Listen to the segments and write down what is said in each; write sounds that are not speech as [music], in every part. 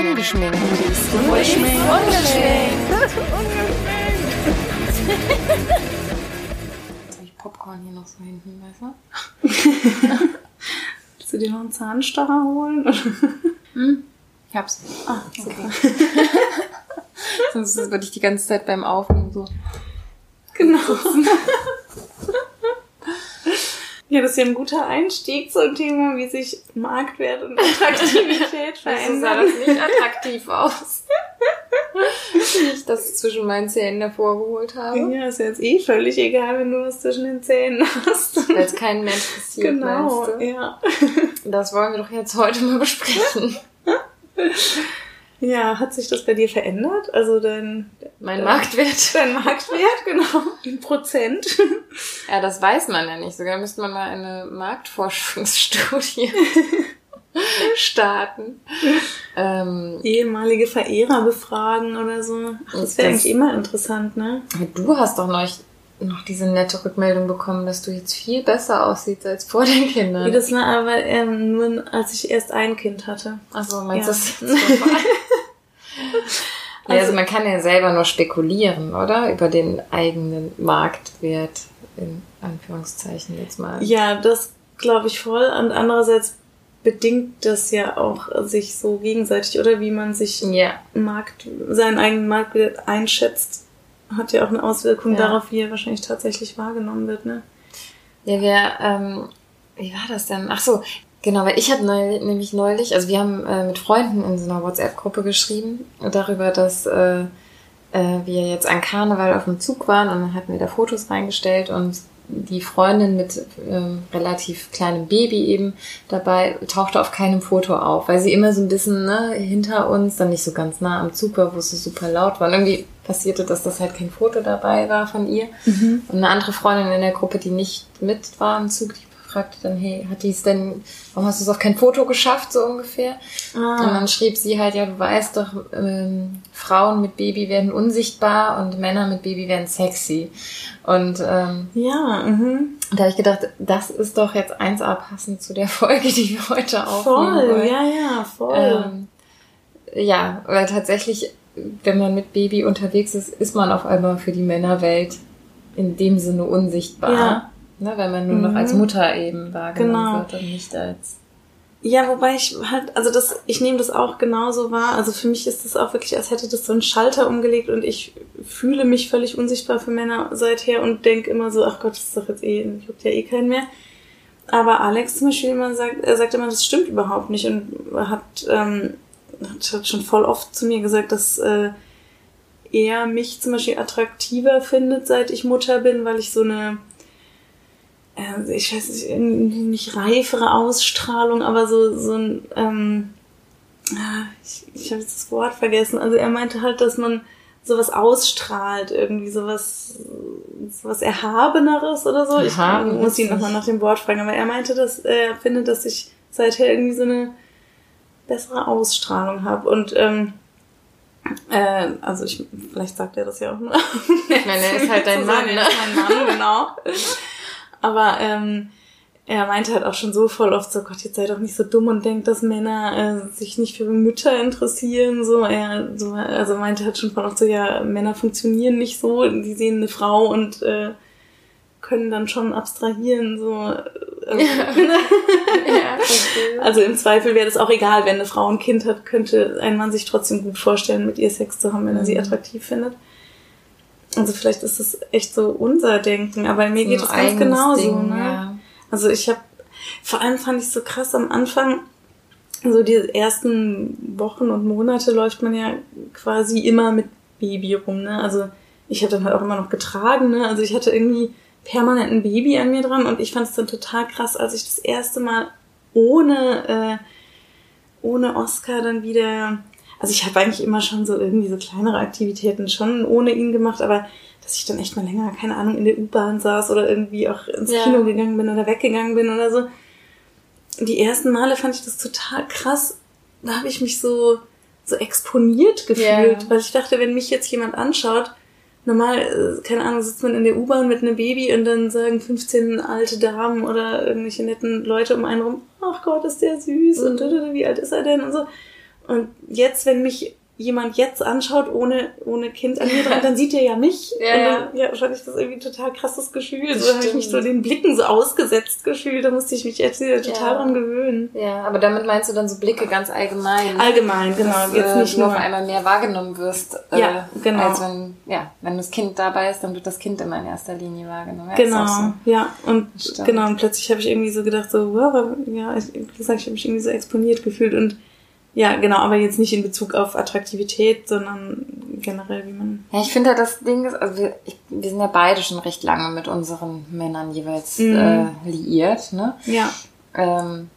Ungeschminkt. Ungeschminkt. Ungeschminkt. Jetzt habe ich Popcorn hier noch so hinten, weißt du? [laughs] Willst du dir noch einen Zahnstocher holen? [laughs] Hm? Ich hab's. Ah, Okay. [laughs] Sonst würde ich die ganze Zeit beim Aufnehmen so. Genau. Ja, das ist ja ein guter Einstieg zum Thema, wie sich Marktwert und Attraktivität [laughs] Also sah verändern. das nicht attraktiv aus. [laughs] Wie ich das zwischen meinen Zähnen hervorgeholt habe. Ja, ist jetzt eh völlig egal, wenn du was zwischen den Zähnen hast. Weil es keinen Mensch interessiert, Genau, meinst du? ja. Das wollen wir doch jetzt heute mal besprechen. [laughs] Ja, hat sich das bei dir verändert? Also dein, Mein Marktwert. [laughs] dein Marktwert, genau, in Prozent. Ja, das weiß man ja nicht. Sogar müsste man mal eine Marktforschungsstudie [laughs] starten. Ähm, Ehemalige Verehrer befragen oder so. Ach, das wäre eigentlich immer interessant, ne? du hast doch neulich noch diese nette Rückmeldung bekommen, dass du jetzt viel besser aussiehst als vor den Wie Kindern. das war aber ähm, nur, als ich erst ein Kind hatte. Achso, meinst du [laughs] Ja. das jetzt? Ja, also man kann ja selber nur spekulieren, oder? Über den eigenen Marktwert, in Anführungszeichen jetzt mal. Ja, das glaube ich voll. Und andererseits bedingt das ja auch sich so gegenseitig, oder wie man sich Ja, Markt, seinen eigenen Marktwert einschätzt, hat ja auch eine Auswirkung Ja. darauf, wie er wahrscheinlich tatsächlich wahrgenommen wird, ne? Ja, wir, ähm, wie war das denn? Ach so, genau, weil ich habe neu, nämlich neulich, also wir haben äh, mit Freunden in so einer WhatsApp-Gruppe geschrieben darüber, dass äh, äh, wir jetzt an Karneval auf dem Zug waren und dann hatten wir da Fotos reingestellt und die Freundin mit ähm, relativ kleinem Baby eben dabei tauchte auf keinem Foto auf, weil sie immer so ein bisschen ne, hinter uns, dann nicht so ganz nah am Zug war, wo es so super laut war. Und irgendwie passierte, dass das halt kein Foto dabei war von ihr. Und eine andere Freundin in der Gruppe, die nicht mit war im Zug, die fragte dann, hey, hat die es denn, warum hast du es auf kein Foto geschafft, so ungefähr? Und Ah, dann schrieb sie halt, ja, du weißt doch, ähm, Frauen mit Baby werden unsichtbar und Männer mit Baby werden sexy. Und ähm, ja, mhm. da habe ich gedacht, das ist doch jetzt 1A passend zu der [laughs] Folge, die wir heute aufnehmen voll, wollen. ja, ja, voll. Ähm, ja, weil tatsächlich, wenn man mit Baby unterwegs ist, ist man auf einmal für die Männerwelt in dem Sinne unsichtbar. Ja. Ne, weil man nur noch Mhm. als Mutter eben wahrgenommen Genau. wird und nicht als. Ja, wobei ich halt, also das, ich nehme das auch genauso wahr. Also für mich ist das auch wirklich, als hätte das so einen Schalter umgelegt und ich fühle mich völlig unsichtbar für Männer seither und denke immer so, ach Gott, das ist doch jetzt eh, juckt ja eh keinen mehr. Aber Alex zum Beispiel immer sagt, er sagt immer, das stimmt überhaupt nicht und hat, ähm, hat, hat schon voll oft zu mir gesagt, dass äh, er mich zum Beispiel attraktiver findet, seit ich Mutter bin, weil ich so eine äh, ich weiß nicht, nicht reifere Ausstrahlung, aber so, so ein, ähm, ah, ich, ich habe jetzt das Wort vergessen. Also er meinte halt, dass man sowas ausstrahlt, irgendwie sowas, sowas Erhabeneres oder so. Ich Erhaben muss ihn nochmal nach dem Wort fragen, aber er meinte, dass er findet, dass ich seither irgendwie so eine bessere Ausstrahlung habe und ähm, äh, also ich, vielleicht sagt er das ja auch nur. Ich meine, er ist halt [laughs] dein Mann, ne? mein Mann, genau. [laughs] Aber ähm, er meinte halt auch schon so voll oft so, Gott, jetzt sei doch nicht so dumm und denkt, dass Männer äh, sich nicht für Mütter interessieren. So, er so, also meinte halt schon voll oft so, ja, Männer funktionieren nicht so, die sehen eine Frau und äh, können dann schon abstrahieren. So, äh, [laughs] ja, verstehe. also im Zweifel wäre das auch egal, wenn eine Frau ein Kind hat, könnte ein Mann sich trotzdem gut vorstellen, mit ihr Sex zu haben, wenn er sie Mhm. attraktiv findet. Also vielleicht ist das echt so unser Denken, aber mir geht es ganz genauso. Ding, ne? ja. Also ich habe, vor allem fand ich so krass am Anfang, so die ersten Wochen und Monate läuft man ja quasi immer mit Baby rum, ne? Also ich habe dann halt auch immer noch getragen, ne? Also ich hatte irgendwie permanent ein Baby an mir dran und ich fand es dann total krass, als ich das erste Mal ohne, äh, ohne Oscar dann wieder, also ich habe eigentlich immer schon so irgendwie so kleinere Aktivitäten schon ohne ihn gemacht, aber dass ich dann echt mal länger, keine Ahnung, in der U-Bahn saß oder irgendwie auch ins Ja. Kino gegangen bin oder weggegangen bin oder so. Die ersten Male fand ich das total krass. Da habe ich mich so, so exponiert gefühlt, Ja. weil ich dachte, wenn mich jetzt jemand anschaut, normal, äh, keine Ahnung, sitzt man in der U-Bahn mit einem Baby und dann sagen 15 alte Damen oder irgendwelche netten Leute um einen rum, ach Gott, ist der süß und Mhm. wie alt ist er denn und so. Und jetzt, wenn mich jemand jetzt anschaut, ohne, ohne Kind an mir dran, [laughs] dann sieht er ja mich. Ja, und dann, ja, fand ich das irgendwie ein total krasses Gefühl. So habe ich mich so den Blicken so ausgesetzt gefühlt. Da musste ich mich jetzt wieder total Ja. dran gewöhnen. Ja, aber damit meinst du dann so Blicke ganz allgemein. Allgemein, genau. dass, jetzt äh, nicht nur. auf einmal mehr wahrgenommen wirst. Äh, Ja, genau. Als wenn, ja, wenn das Kind dabei ist, dann wird das Kind immer in erster Linie wahrgenommen. Ja, Genau, so. ja. Und Stimmt. genau, und plötzlich habe ich irgendwie so gedacht, so, wow, ja, ich, wie gesagt, ich habe mich irgendwie so exponiert gefühlt und ja, genau, aber jetzt nicht in Bezug auf Attraktivität, sondern generell, wie man. Ja, ich finde halt das Ding ist, also wir, ich, wir sind ja beide schon recht lange mit unseren Männern jeweils Mhm. äh, liiert, ne? Ja. Ähm,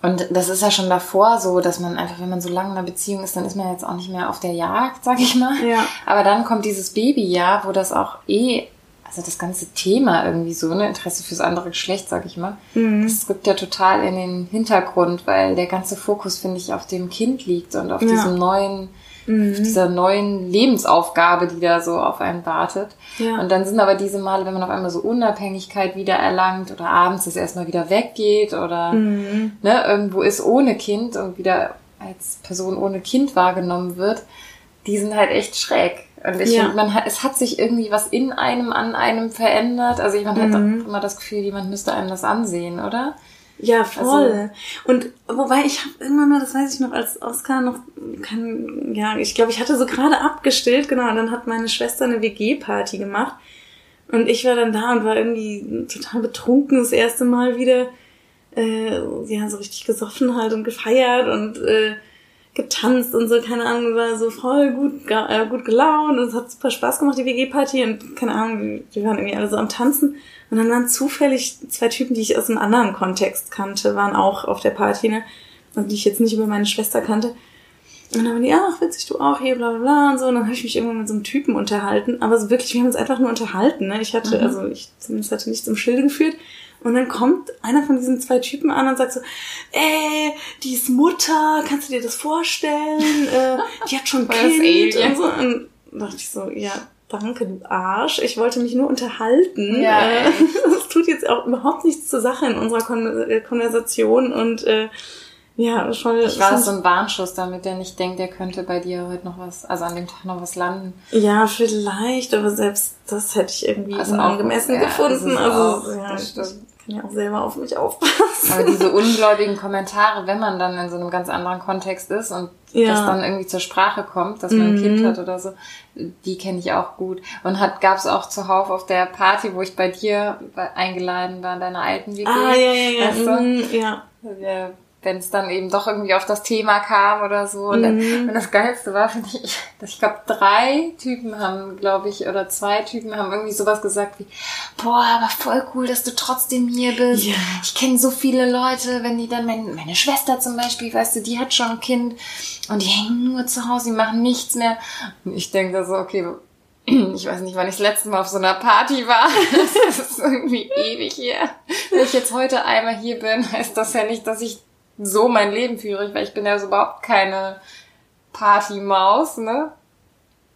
und das ist ja schon davor so, dass man einfach, wenn man so lange in einer Beziehung ist, dann ist man jetzt auch nicht mehr auf der Jagd, sag ich mal. Ja. Aber dann kommt dieses Babyjahr, wo das auch eh, also das ganze Thema irgendwie so, ne, Interesse fürs andere Geschlecht, sag ich mal, Mhm. das rückt ja total in den Hintergrund, weil der ganze Fokus, finde ich, auf dem Kind liegt und auf Ja. diesem neuen, Mhm. auf dieser neuen Lebensaufgabe, die da so auf einen wartet. Ja. Und dann sind aber diese Male, wenn man auf einmal so Unabhängigkeit wieder erlangt oder abends das erstmal wieder weggeht oder Mhm. ne, irgendwo ist ohne Kind und wieder als Person ohne Kind wahrgenommen wird, die sind halt echt schräg. Und ich Ja. finde, man hat, es hat sich irgendwie was in einem, an einem verändert. Also man hat Mhm. auch immer das Gefühl, jemand müsste einem das ansehen, oder? Ja, voll. Also und wobei ich habe immer nur, das weiß ich noch, als Oscar noch kann, ja, ich glaube, ich hatte so gerade abgestillt, genau, und dann hat meine Schwester eine WG-Party gemacht. Und ich war dann da und war irgendwie total betrunken das erste Mal wieder. Äh, ja, so richtig gesoffen halt und gefeiert und äh, getanzt und so, keine Ahnung, war so voll gut, äh, gut gelaunt und es hat super Spaß gemacht, die WG-Party und keine Ahnung, wir- waren irgendwie alle so am Tanzen und dann waren zufällig zwei Typen, die ich aus einem anderen Kontext kannte, waren auch auf der Party, ne, und die ich jetzt nicht über meine Schwester kannte. Und dann waren die, ach, witzig, du auch hier, bla bla bla und so. Und dann habe ich mich irgendwann mit so einem Typen unterhalten. Aber so wirklich, wir haben uns einfach nur unterhalten. Ne? Ich hatte, also ich zumindest hatte nichts im Schilde geführt. Und dann kommt einer von diesen zwei Typen an und sagt so, ey, die ist Mutter, kannst du dir das vorstellen? [laughs] Äh, die hat schon Kind und so. Und dachte ich so, ja, danke, du Arsch. Ich wollte mich nur unterhalten. Ja, äh, [laughs] das tut jetzt auch überhaupt nichts zur Sache in unserer Kon äh, Konversation. Und äh, ja, schon. Ich war das so ein Warnschuss, damit der nicht denkt, der könnte bei dir heute noch was, also an dem Tag noch was landen. Ja, vielleicht, aber selbst das hätte ich irgendwie Also unangemessen auch- ja, gefunden. Also auch- ja, das stimmt. Kann ja auch selber auf mich aufpassen. Aber diese ungläubigen Kommentare, wenn man dann in so einem ganz anderen Kontext ist und Ja. das dann irgendwie zur Sprache kommt, dass man ein Mhm. Kind hat oder so, die kenne ich auch gut. Und hat gab's auch zuhauf auf der Party, wo ich bei dir eingeladen war, in deiner alten WG. Ah, ja, ja, ja. Weißt du? mhm, ja. Ja, wenn es dann eben doch irgendwie auf das Thema kam oder so. Und, dann, Mhm. und das Geilste war, finde ich, dass ich glaube, drei Typen haben, glaube ich, oder zwei Typen haben irgendwie sowas gesagt wie, boah, aber voll cool, dass du trotzdem hier bist. Ja. Ich kenne so viele Leute, wenn die dann, mein, meine Schwester zum Beispiel, weißt du, die hat schon ein Kind und die hängen nur zu Hause, die machen nichts mehr. Und ich denke da so, okay, [clears throat] ich weiß nicht, wann ich das letzte Mal auf so einer Party war. [laughs] Das ist irgendwie ewig hier. Wenn ich jetzt heute einmal hier bin, heißt das ja nicht, dass ich so mein Leben führe, weil ich bin ja so überhaupt keine Partymaus, ne?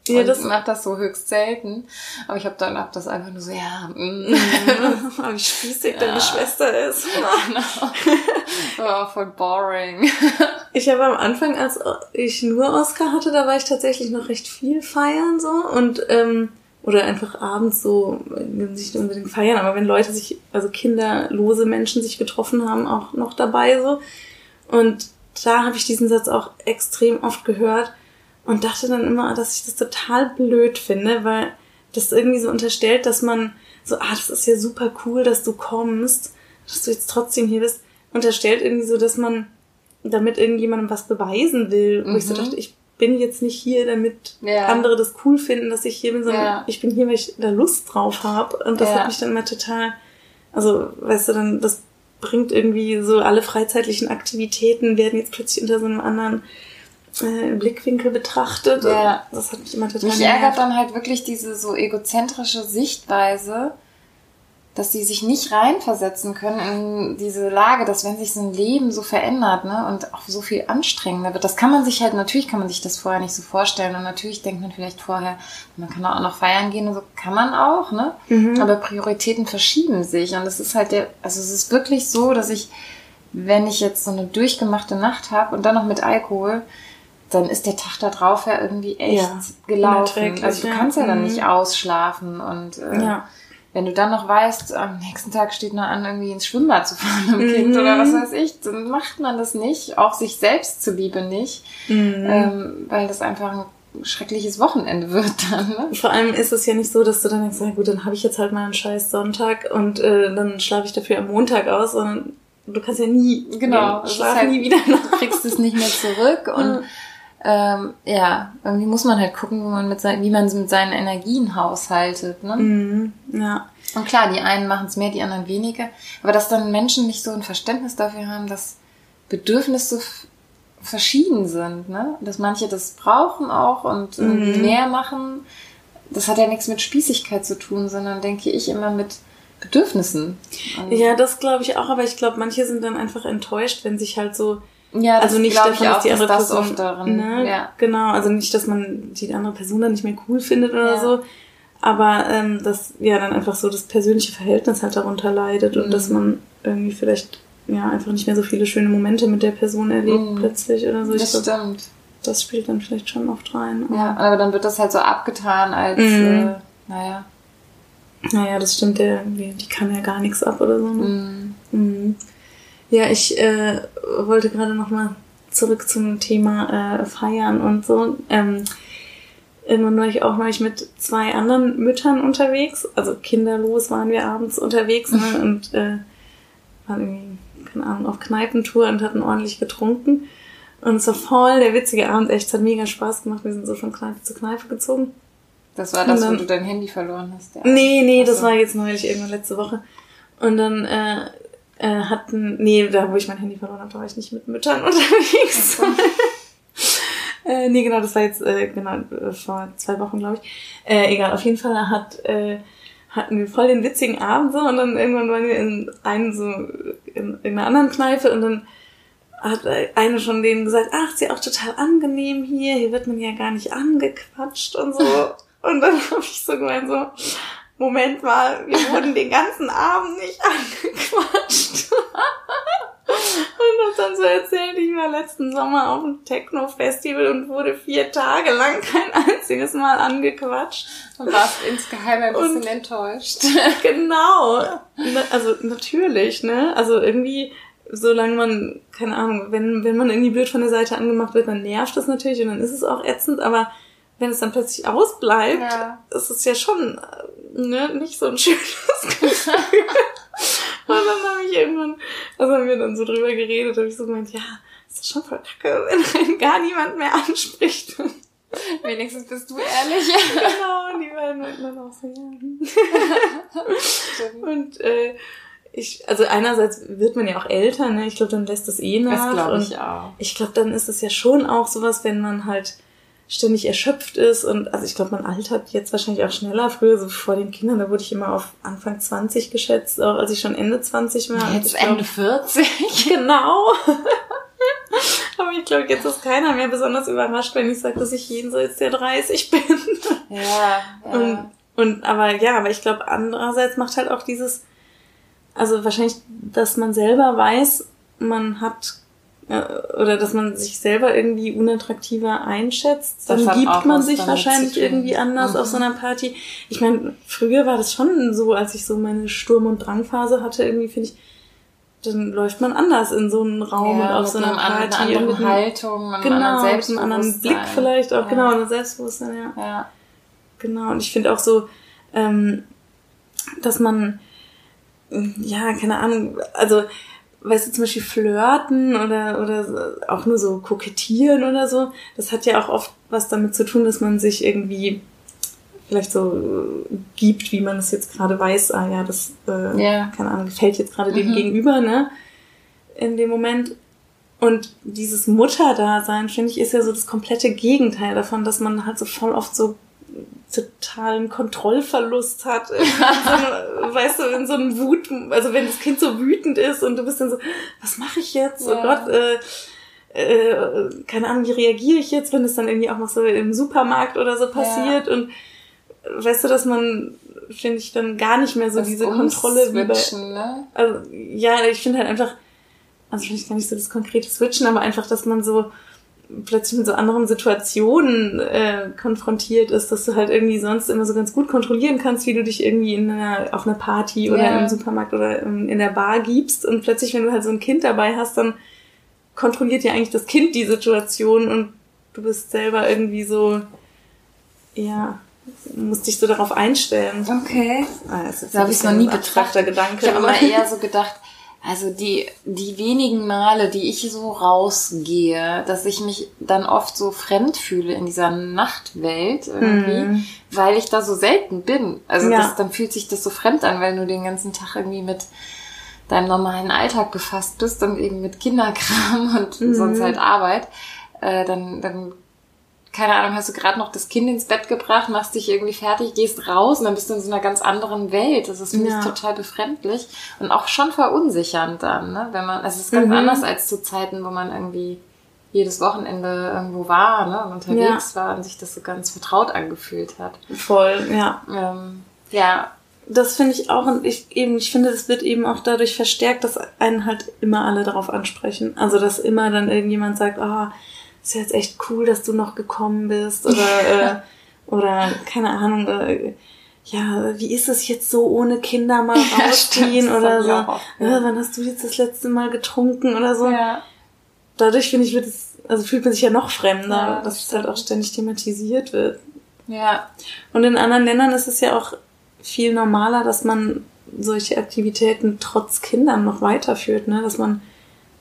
Ja, das mache das so höchst selten. Aber ich habe dann hab das einfach nur so, ja, mm. [laughs] wie spießig deine Schwester ist. [laughs] oh, voll boring. [laughs] Ich habe am Anfang, als ich nur Oscar hatte, da war ich tatsächlich noch recht viel feiern so und ähm, oder einfach abends so nicht unbedingt feiern, aber wenn Leute sich, also kinderlose Menschen sich getroffen haben, auch noch dabei so. Und da habe ich diesen Satz auch extrem oft gehört und dachte dann immer, dass ich das total blöd finde, weil das irgendwie so unterstellt, dass man so, ah, das ist ja super cool, dass du kommst, dass du jetzt trotzdem hier bist, unterstellt irgendwie so, dass man damit irgendjemandem was beweisen will. Wo ich so Mhm. dachte, ich bin jetzt nicht hier, damit Ja. andere das cool finden, dass ich hier bin, sondern Ja. ich bin hier, weil ich da Lust drauf habe. Und das Ja. hat mich dann immer total, also, weißt du, dann, das bringt irgendwie so alle freizeitlichen Aktivitäten werden jetzt plötzlich unter so einem anderen äh, Blickwinkel betrachtet. Ja. Das hat mich immer total Mich ärgert dann halt wirklich diese so egozentrische Sichtweise, dass sie sich nicht reinversetzen können in diese Lage, dass wenn sich so ein Leben so verändert, ne, und auch so viel anstrengender wird, das kann man sich halt, natürlich kann man sich das vorher nicht so vorstellen und natürlich denkt man vielleicht vorher, man kann auch noch feiern gehen und so, kann man auch, ne, Mhm. aber Prioritäten verschieben sich und es ist halt der, also es ist wirklich so, dass ich wenn ich jetzt so eine durchgemachte Nacht habe und dann noch mit Alkohol, dann ist der Tag da drauf ja irgendwie echt Ja, gelaufen. Also du ja. kannst ja dann Mhm. nicht ausschlafen und äh, Ja. Wenn du dann noch weißt, am nächsten Tag steht noch an, irgendwie ins Schwimmbad zu fahren mit dem Mhm. Kind oder was weiß ich, dann macht man das nicht, auch sich selbst zuliebe nicht, Mhm. ähm, weil das einfach ein schreckliches Wochenende wird dann. Ne? Vor allem ist es ja nicht so, dass du dann denkst, na gut, dann habe ich jetzt halt mal einen scheiß Sonntag und äh, dann schlafe ich dafür am Montag aus, sondern du kannst ja nie, Genau, den es ist Schlaf halt- nie wieder [laughs] Du nach. kriegst es nicht mehr zurück und ähm, ja, irgendwie muss man halt gucken, wie man mit, sein, wie man mit seinen Energien haushaltet. Ne? Mhm. Ja. Und klar, die einen machen es mehr, die anderen weniger. Aber dass dann Menschen nicht so ein Verständnis dafür haben, dass Bedürfnisse verschieden sind. Ne? Dass manche das brauchen auch und Mhm. mehr machen. Das hat ja nichts mit Spießigkeit zu tun, sondern denke ich immer mit Bedürfnissen. Und Ja, das glaube ich auch, aber ich glaube, manche sind dann einfach enttäuscht, wenn sich halt so ja also nicht glaub davon, dass die andere das Person, darin. ne? Ja. genau, also nicht, dass man die andere Person dann nicht mehr cool findet oder Ja. so, aber ähm, dass ja dann einfach so das persönliche Verhältnis halt darunter leidet und Mhm. dass man irgendwie vielleicht ja einfach nicht mehr so viele schöne Momente mit der Person erlebt Mhm. plötzlich oder so. Ich Das glaub, stimmt. das spielt dann vielleicht schon oft rein. Ja, aber dann wird das halt so abgetan als, Mhm. äh, naja. Naja, das stimmt, der, die, die kann ja gar nichts ab oder so. Ne? Mm. Mhm. Ja, ich äh, wollte gerade noch mal zurück zum Thema äh, Feiern und so. Ähm, irgendwann war ich auch neulich mit zwei anderen Müttern unterwegs. Also kinderlos waren wir abends unterwegs ne? [laughs] und äh, waren irgendwie, keine Ahnung, auf Kneipentour und hatten ordentlich getrunken. Und es war voll der witzige Abend. Echt, es hat mega Spaß gemacht. Wir sind so von Kneipe zu Kneipe gezogen. Das war das, dann- wo du dein Handy verloren hast. Ja. Nee, nee, Ach das so. war jetzt neulich irgendwann letzte Woche. Und dann äh, äh, hatten, nee, da wo ich mein Handy verloren habe, da war ich nicht mit Müttern [laughs] unterwegs. [laughs] äh, nee, genau, das war jetzt äh, genau äh, vor zwei Wochen, glaube ich. Äh, egal, auf jeden Fall hat äh, hatten wir voll den witzigen Abend so und dann irgendwann waren wir in einen so in, in einer anderen Kneipe und dann hat eine schon denen gesagt, ach, ist ja auch total angenehm hier, hier wird man ja gar nicht angequatscht und so. [laughs] Und dann habe ich so gemeint, so, Moment mal, wir wurden den ganzen Abend nicht angequatscht. Und hab dann so erzählt, ich war letzten Sommer auf einem Techno-Festival und wurde vier Tage lang kein einziges Mal angequatscht. Und warst insgeheim ein bisschen Und- enttäuscht. [laughs] Genau. Na, Also natürlich, ne? Also irgendwie, solange man, keine Ahnung, wenn, wenn man irgendwie blöd von der Seite angemacht wird, dann nervt das natürlich und dann ist es auch ätzend, aber wenn es dann plötzlich ausbleibt, Ja. ist es ja schon äh, ne, nicht so ein [laughs] schönes Gefühl. [laughs] und dann habe ich irgendwann, also haben wir dann so drüber geredet, habe ich so gemeint, ja, ist das schon voll kacke, [laughs] wenn gar niemand mehr anspricht. Wenigstens bist du ehrlich. genau, und die beiden dann auch so, ja. Und äh, ich, also einerseits wird man ja auch älter, ne? Ich glaube, dann lässt es eh nach. Das glaube ich auch. ich glaube, dann ist es ja schon auch sowas, wenn man halt ständig erschöpft ist und also ich glaube, man altert jetzt wahrscheinlich auch schneller. Früher, so vor den Kindern, da wurde ich immer auf Anfang 20 geschätzt, auch als ich schon Ende 20 war. Jetzt glaub, Ende 40. [laughs] Genau. [laughs] Aber ich glaube, jetzt ist keiner mehr besonders überrascht, wenn ich sage, dass ich jenseits der 30 bin. Ja, ja. Und, und aber ja, aber ich glaube, andererseits macht halt auch dieses, also wahrscheinlich, dass man selber weiß, man hat oder dass man sich selber irgendwie unattraktiver einschätzt, dann gibt man sich wahrscheinlich irgendwie anders Mhm. auf so einer Party. Ich meine, früher war das schon so, als ich so meine Sturm- und Drangphase hatte, irgendwie finde ich, dann läuft man anders in so einen Raum und ja, auf mit so einer einem an- Party. einer und mit anderen einem- Haltung, einem genau, anderen mit einem anderen Blick Selbstbewusstsein. vielleicht auch, Ja. genau, und Selbstbewusstsein, ja. Ja. Genau, und ich finde auch so, ähm, dass man, ja, keine Ahnung, also, weißt du, zum Beispiel flirten oder, oder auch nur so kokettieren oder so, das hat ja auch oft was damit zu tun, dass man sich irgendwie vielleicht so äh, gibt, wie man es jetzt gerade weiß, ah ja, das, äh, Ja. keine Ahnung, gefällt jetzt gerade dem Mhm. Gegenüber, ne, in dem Moment. Und dieses Mutterdasein, finde ich, ist ja so das komplette Gegenteil davon, dass man halt so voll oft so totalen Kontrollverlust hat. So [laughs] weißt du, in so einem Wut, also wenn das Kind so wütend ist und du bist dann so, was mache ich jetzt? Oh Ja. Gott, äh, äh, keine Ahnung, wie reagiere ich jetzt, wenn es dann irgendwie auch noch so im Supermarkt oder so passiert und weißt du, dass man, finde ich, dann gar nicht mehr so Das diese Kontrolle wie bei, ne? also, ja, ich finde halt einfach, also vielleicht gar nicht so das konkrete Switchen, aber einfach, dass man so plötzlich mit so anderen Situationen äh, konfrontiert ist, dass du halt irgendwie sonst immer so ganz gut kontrollieren kannst, wie du dich irgendwie in einer, auf einer Party oder Ja. im Supermarkt oder in, in der Bar gibst und plötzlich, wenn du halt so ein Kind dabei hast, dann kontrolliert ja eigentlich das Kind die Situation und du bist selber irgendwie so, ja, musst dich so darauf einstellen. Okay. Ah, das ist So habe ich es noch nie betrachtet. Gedanke. Ich habe aber- immer eher so gedacht, also die, die wenigen Male, die ich so rausgehe, dass ich mich dann oft so fremd fühle in dieser Nachtwelt irgendwie, Mhm. weil ich da so selten bin. Also Ja. das, dann fühlt sich das so fremd an, weil du den ganzen Tag irgendwie mit deinem normalen Alltag befasst bist und eben mit Kinderkram [laughs] und Mhm. sonst halt Arbeit. Äh, dann, dann keine Ahnung, hast du gerade noch das Kind ins Bett gebracht, machst dich irgendwie fertig, gehst raus und dann bist du in so einer ganz anderen Welt. Das ist für Ja. mich total befremdlich und auch schon verunsichernd dann, ne? Wenn man, also es ist ganz Mhm. anders als zu Zeiten, wo man irgendwie jedes Wochenende irgendwo war, ne? Und unterwegs war und sich das so ganz vertraut angefühlt hat. Voll, ja. Ähm, ja, Das finde ich auch, und ich eben, ich finde, das wird eben auch dadurch verstärkt, dass einen halt immer alle darauf ansprechen. Also, dass immer dann irgendjemand sagt, ah, ist ja jetzt echt cool, dass du noch gekommen bist, oder, [laughs] äh, oder, keine Ahnung, äh, ja, wie ist es jetzt so ohne Kinder mal [laughs] Ja, rausgehen stimmt, oder so? auch oft, Ja, wann hast du jetzt das letzte Mal getrunken oder so? ja. Dadurch finde ich, wird es, also fühlt man sich ja noch fremder, Ja, dass das es halt auch ständig thematisiert wird. Ja, Und in anderen Ländern ist es ja auch viel normaler, dass man solche Aktivitäten trotz Kindern noch weiterführt, ne? Dass man,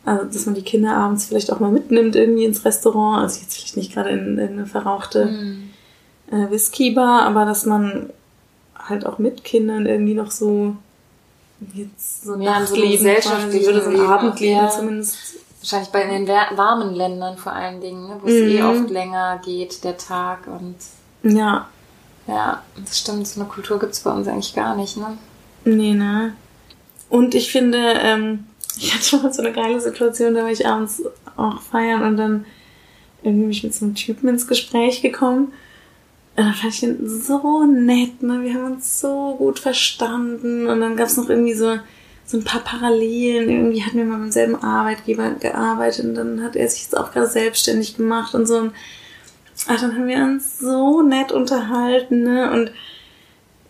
also dass man die Kinder abends vielleicht auch mal mitnimmt irgendwie ins Restaurant, also jetzt vielleicht nicht gerade in, in eine verrauchte Mhm. äh, Whisky-Bar, aber dass man halt auch mit Kindern irgendwie noch so jetzt so Ja, in so einem Nachtleben gesellschaftlichen quasi, oder so ein Leben, Abendleben ja. zumindest. wahrscheinlich bei den warmen Ländern vor allen Dingen, ne? wo es Mhm. eh oft länger geht, der Tag und Ja, Ja, das stimmt. So eine Kultur gibt's bei uns eigentlich gar nicht, ne? Nee, ne? Und ich finde, ähm, ich hatte schon mal so eine geile Situation, da war ich abends auch feiern und dann irgendwie bin ich mit so einem Typen ins Gespräch gekommen. Und dann fand ich ihn so nett, ne? Wir haben uns so gut verstanden. Und dann gab's noch irgendwie so, so ein paar Parallelen. Irgendwie hatten wir mal beim selben Arbeitgeber gearbeitet und dann hat er sich jetzt auch gerade selbstständig gemacht und so. Und ach, dann haben wir uns so nett unterhalten, ne? Und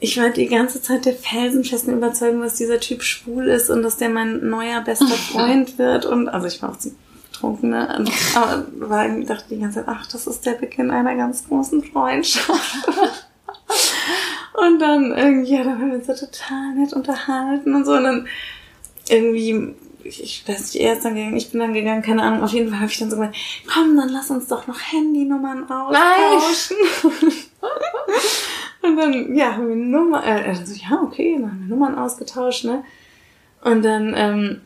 ich war die ganze Zeit der felsenfesten Überzeugung, dass dieser Typ schwul ist und dass der mein neuer bester Freund wird. Und also ich war auch zu betrunken, ne? Aber war, dachte die ganze Zeit, ach, das ist der Beginn einer ganz großen Freundschaft. [laughs] und dann irgendwie, ja, dann haben wir uns so total nett unterhalten und so. Und dann irgendwie, ich, weiß nicht, er ist dann gegangen, ich bin dann gegangen, keine Ahnung. Auf jeden Fall habe ich dann so gesagt, komm, dann lass uns doch noch Handynummern austauschen. [laughs] Und dann, ja, haben wir Nummer, äh, er so, ja, okay, dann haben wir Nummern ausgetauscht, ne? Und dann, ähm,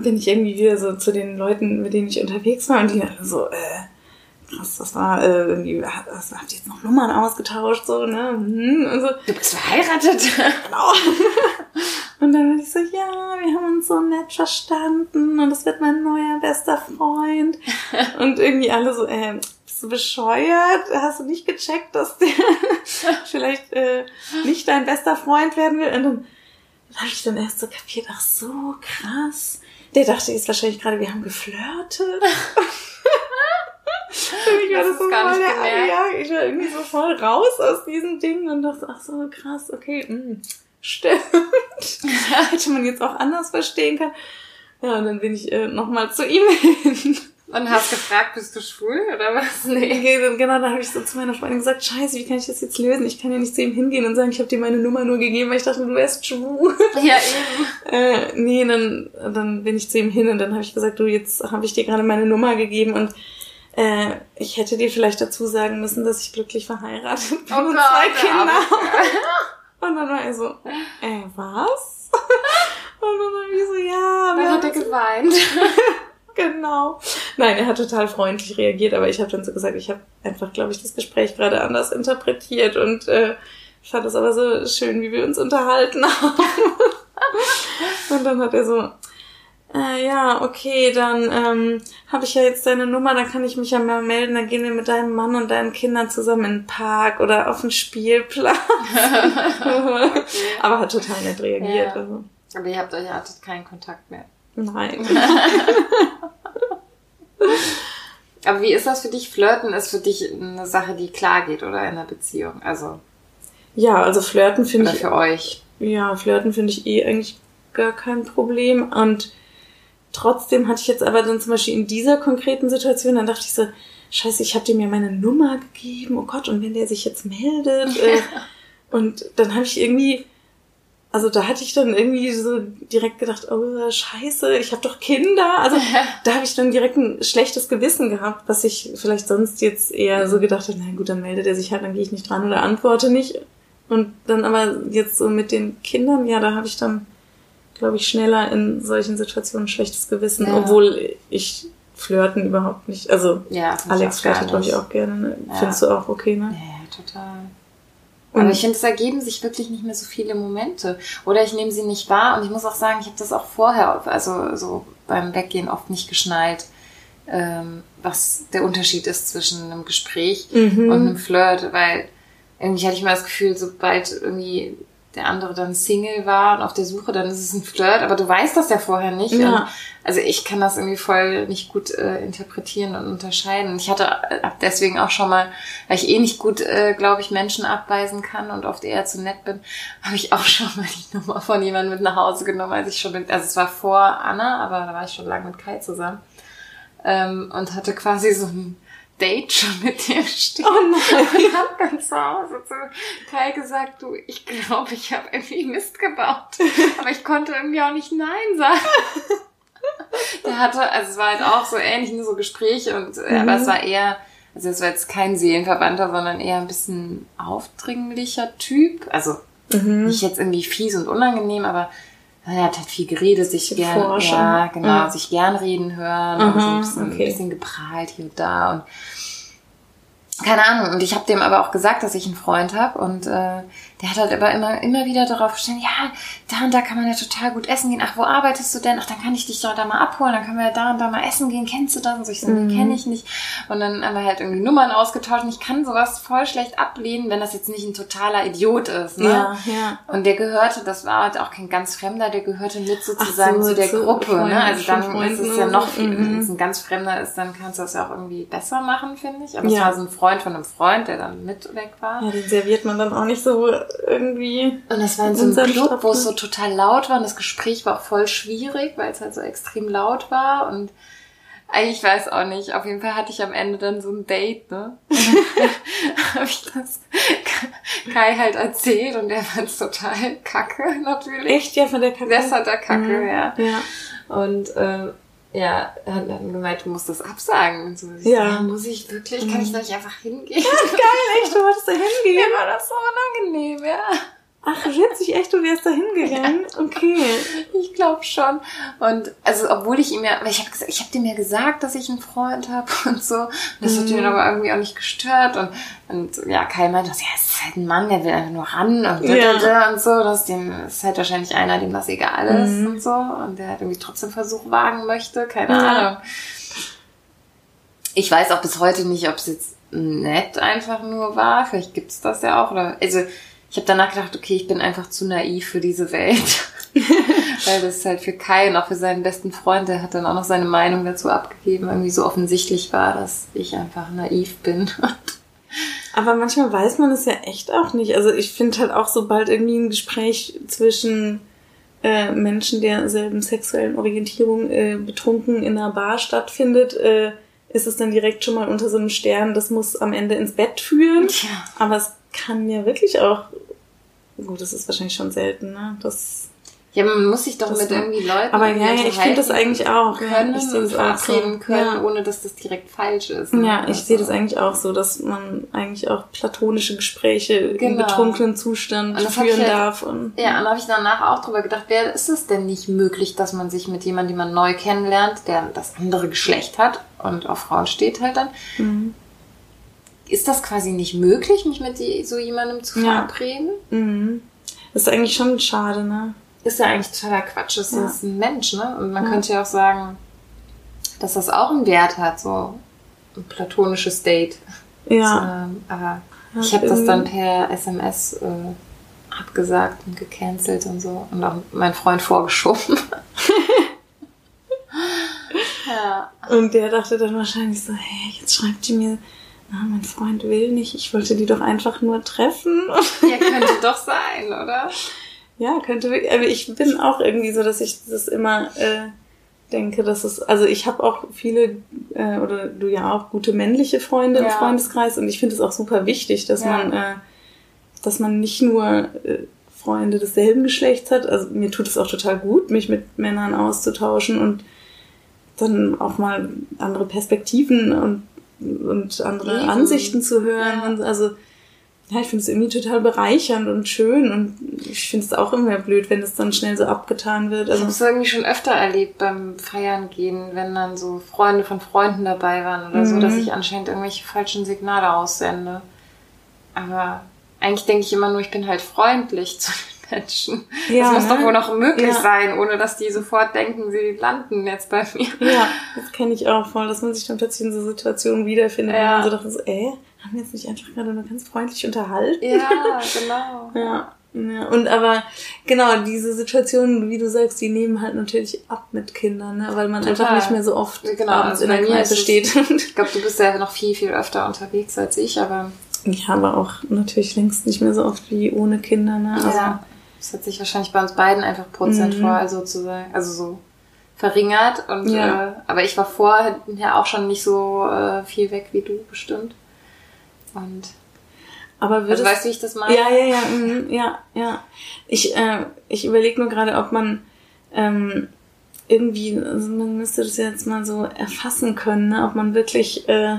bin ich irgendwie wieder so zu den Leuten, mit denen ich unterwegs war, und die alle so, äh, krass, das war, äh, irgendwie, was, habt ihr jetzt noch Nummern ausgetauscht, so, ne? Hm, Und so, Du bist verheiratet. genau. [laughs] Und dann war ich so, ja, wir haben uns so nett verstanden und das wird mein neuer bester Freund. Und irgendwie alle so, äh, bist du bescheuert? Hast du nicht gecheckt, dass der [laughs] vielleicht äh, nicht dein bester Freund werden will? Und dann habe ich dann erst so kapiert, ach so, krass. Der dachte jetzt wahrscheinlich gerade, wir haben geflirtet. [laughs] Für mich war Das das so voll der, ja, ich war irgendwie so voll raus aus diesem Ding und dachte, ach so, krass, okay, mh, stimmt. [laughs] Hätte man jetzt auch anders verstehen können. Ja, und dann bin ich äh, nochmal zu ihm hin. Und hast gefragt, bist du schwul oder was? [laughs] Nee. Genau, da habe ich so zu meiner Freundin gesagt, scheiße, wie kann ich das jetzt lösen? Ich kann ja nicht zu ihm hingehen und sagen, ich habe dir meine Nummer nur gegeben, weil ich dachte, du wärst schwul. [laughs] Ja, eben. Äh, nee, dann, dann bin ich zu ihm hin und dann habe ich gesagt, du, jetzt habe ich dir gerade meine Nummer gegeben und äh, ich hätte dir vielleicht dazu sagen müssen, dass ich glücklich verheiratet bin Oh und Gott, zwei der Kinder. [laughs] Und dann war er so, äh, was? Und dann war ich so, ja, Dann hat er geweint. Genau. Nein, er hat total freundlich reagiert, aber ich habe dann so gesagt, ich habe einfach, glaube ich, das Gespräch gerade anders interpretiert und äh, ich fand es aber so schön, wie wir uns unterhalten [laughs] haben. und dann hat er so, äh, ja, okay, dann ähm, habe ich ja jetzt deine Nummer, dann kann ich mich ja mal melden, dann gehen wir mit deinem Mann und deinen Kindern zusammen in den Park oder auf den Spielplatz. [laughs] aber hat total nett reagiert. Ja. Also. Aber ihr habt euch hattet keinen Kontakt mehr. Nein. [laughs] Aber wie ist das für dich? Flirten ist für dich eine Sache, die klar geht, oder in einer Beziehung? Also. Ja, also Flirten finde ich. für euch. Ja, Flirten finde ich eh eigentlich gar kein Problem. Und trotzdem hatte ich jetzt aber dann zum Beispiel in dieser konkreten Situation, dann dachte ich so, scheiße, ich habe dir mir meine Nummer gegeben, oh Gott, und wenn der sich jetzt meldet. Äh, [laughs] und dann habe ich irgendwie also da hatte ich dann irgendwie so direkt gedacht, oh scheiße, ich habe doch Kinder. Also [laughs] da habe ich dann direkt ein schlechtes Gewissen gehabt, was ich vielleicht sonst jetzt eher so gedacht habe, na gut, dann meldet er sich halt, dann gehe ich nicht dran oder antworte nicht. Und dann aber jetzt so mit den Kindern, ja, da habe ich dann, glaube ich, schneller in solchen Situationen ein schlechtes Gewissen, ja. obwohl ich Flirten überhaupt nicht. Also ja, Alex flirtet, glaube ich, auch gerne. Ne? Findest du auch okay, ne? Ja, total. Aber ich finde, es ergeben sich wirklich nicht mehr so viele Momente. Oder ich nehme sie nicht wahr. Und ich muss auch sagen, ich habe das auch vorher, also so beim Weggehen oft nicht geschnallt, ähm, was der Unterschied ist zwischen einem Gespräch mhm. und einem Flirt. Weil irgendwie hatte ich mal das Gefühl, sobald irgendwie der andere dann Single war und auf der Suche, dann ist es ein Flirt, aber du weißt das ja vorher nicht. Ja. Also ich kann das irgendwie voll nicht gut äh, interpretieren und unterscheiden. Ich hatte äh, deswegen auch schon mal, weil ich eh nicht gut, äh, glaube ich, Menschen abweisen kann und oft eher zu nett bin, [laughs] habe ich auch schon mal die Nummer von jemandem mit nach Hause genommen, als ich schon mit, also es war vor Anna, aber da war ich schon lange mit Kai zusammen ähm, und hatte quasi so ein Date schon mit dir stehen. Oh nein. [laughs] Und hab dann zu Hause zu Kai gesagt, du, ich glaube, ich habe irgendwie Mist gebaut. Aber ich konnte irgendwie auch nicht Nein sagen. [laughs] Der hatte, also es war halt auch so ähnlich, nur so Gespräche und, mhm. aber es war eher, also es war jetzt kein Seelenverwandter, sondern eher ein bisschen aufdringlicher Typ. Also mhm. nicht jetzt irgendwie fies und unangenehm, aber er hat halt viel geredet, sich gern, ja, genau, ja. sich gern reden hören mhm, und so ein bisschen, okay. ein bisschen geprahlt hier und da und keine Ahnung. Und ich habe dem aber auch gesagt, dass ich einen Freund habe und äh, der hat halt aber immer, immer wieder darauf gestanden, ja, da und da kann man ja total gut essen gehen. Ach, wo arbeitest du denn? Ach, dann kann ich dich doch da mal abholen. Dann können wir ja da und da mal essen gehen. Kennst du das? Und so, ich so, mhm. kenne ich nicht. Und dann haben wir halt irgendwie Nummern ausgetauscht. Und ich kann sowas voll schlecht ablehnen, wenn das jetzt nicht ein totaler Idiot ist. Ne? Ja, ja. Und der gehörte, das war halt auch kein ganz Fremder, der gehörte mit sozusagen so, zu der zu Gruppe. Ne? Also dann ist es ja noch viel, mhm. wenn es ein ganz Fremder ist, dann kannst du das ja auch irgendwie besser machen, finde ich. Aber ja. es war so ein Freund von einem Freund, der dann mit weg war. Ja, den serviert man dann auch nicht so irgendwie und das war in so einem Club, wo es so total laut war und das Gespräch war auch voll schwierig, weil es halt so extrem laut war und ich weiß auch nicht. Auf jeden Fall hatte ich am Ende dann so ein Date, ne? [laughs] habe ich das Kai halt erzählt und der fand es total kacke, natürlich. Echt? Ja, von der Kacke? Das hat der Kacke, mhm. ja. ja. Und ähm, ja, hat dann gemeint, du musst das absagen. Und so. ja. So, muss ich wirklich? Kann ich da nicht einfach hingehen? Ja, geil, echt, du wolltest da [laughs] hingehen? Mir war das so unangenehm, ja. Ach, witzig, echt, du wärst da hingegangen? Okay. Ich glaube schon. Und also, obwohl ich ihm ja, weil ich habe gesagt, ich habe dem ja gesagt, dass ich einen Freund habe [laughs] und so. Das mhm. hat ihn aber irgendwie auch nicht gestört. Und, und ja, Kai meinte, ja, es ist halt ein Mann, der will einfach nur ran und, ja. und so. Das, dem, das ist halt wahrscheinlich einer, dem das egal ist mhm. und so. Und der halt irgendwie trotzdem Versuch wagen möchte. Keine ja. Ahnung. Ich weiß auch bis heute nicht, ob es jetzt nett einfach nur war. Vielleicht gibt's das ja auch. Oder, also ich habe danach gedacht, okay, ich bin einfach zu naiv für diese Welt. [laughs] Weil das halt für Kai und auch für seinen besten Freund, der hat dann auch noch seine Meinung dazu abgegeben, irgendwie so offensichtlich war, dass ich einfach naiv bin. [laughs] Aber manchmal weiß man es ja echt auch nicht. Also ich finde halt auch, sobald irgendwie ein Gespräch zwischen äh, Menschen derselben sexuellen Orientierung äh, betrunken in einer Bar stattfindet, äh, ist es dann direkt schon mal unter so einem Stern, das muss am Ende ins Bett führen. Ja. Aber es kann ja wirklich auch, gut, das ist wahrscheinlich schon selten, ne? Das, ja, man muss sich doch mit irgendwie Leuten. Aber ja, ich finde das eigentlich auch. Können ich das auch so. können, ja. ohne dass das direkt falsch ist. Ne? Ja, ich also. sehe das eigentlich auch so, dass man eigentlich auch platonische Gespräche genau. im betrunkenen Zustand führen halt, darf. Und, ja, und da habe ich danach auch drüber gedacht, wer ist es denn nicht möglich, dass man sich mit jemandem, den man neu kennenlernt, der das andere Geschlecht hat und auf Frauen steht halt dann, mhm ist das quasi nicht möglich, mich mit so jemandem zu verabreden? Ja. Mhm. Das ist eigentlich schon schade, ne? Ist ja eigentlich totaler Quatsch. Das ja. ist ein Mensch, ne? Und man ja. könnte ja auch sagen, dass das auch einen Wert hat, so ein platonisches Date. Ja. So, aber ich habe das dann per SMS äh, abgesagt und gecancelt und so und auch meinen Freund vorgeschoben. [laughs] [laughs] Ja. Und der dachte dann wahrscheinlich so, hey, jetzt schreibt die mir, na, mein Freund will nicht, ich wollte die doch einfach nur treffen. [laughs] Ja, könnte doch sein, oder? Ja, könnte wirklich. Aber ich bin auch irgendwie so, dass ich das immer äh, denke, dass es, also ich habe auch viele, äh, oder du ja auch gute männliche Freunde ja. im Freundeskreis und ich finde es auch super wichtig, dass ja. man, äh, dass man nicht nur äh, Freunde desselben Geschlechts hat. Also mir tut es auch total gut, mich mit Männern auszutauschen und dann auch mal andere Perspektiven und, und andere Eben. Ansichten zu hören. Ja. Und also ja, ich finde es irgendwie total bereichernd und schön und ich finde es auch immer blöd, wenn es dann schnell so abgetan wird. Also ich habe es irgendwie schon öfter erlebt beim Feiern gehen, wenn dann so Freunde von Freunden dabei waren oder mhm. so, dass ich anscheinend irgendwelche falschen Signale aussende. Aber eigentlich denke ich immer nur, ich bin halt freundlich [laughs] zu Menschen. Ja, das muss ne? doch wohl noch möglich ja. sein, ohne dass die sofort denken, sie landen jetzt bei mir. Ja, das kenne ich auch voll, dass man sich dann plötzlich in so Situationen wiederfindet, ja. man so dachte, so, äh, haben wir jetzt nicht einfach gerade nur ganz freundlich unterhalten? Ja, [laughs] genau. ja. Ja, und aber genau, diese Situationen, wie du sagst, die nehmen halt natürlich ab mit Kindern, ne? weil man Total. einfach nicht mehr so oft genau, abends also in der Kneipe steht. ich glaube, du bist ja noch viel, viel öfter unterwegs als ich, aber... Ich habe auch natürlich längst nicht mehr so oft wie ohne Kinder. Ne? Also, ja, das hat sich wahrscheinlich bei uns beiden einfach prozentual mhm. sozusagen, also so verringert. Und, ja. äh, aber ich war vorher auch schon nicht so äh, viel weg wie du bestimmt. Und aber würdest, also weißt du, wie ich das meine? Ja, ja, ja, mh, ja, ja. Ich, äh, ich überlege nur gerade, ob man ähm, irgendwie, also man müsste das jetzt mal so erfassen können, ne? ob man wirklich, äh,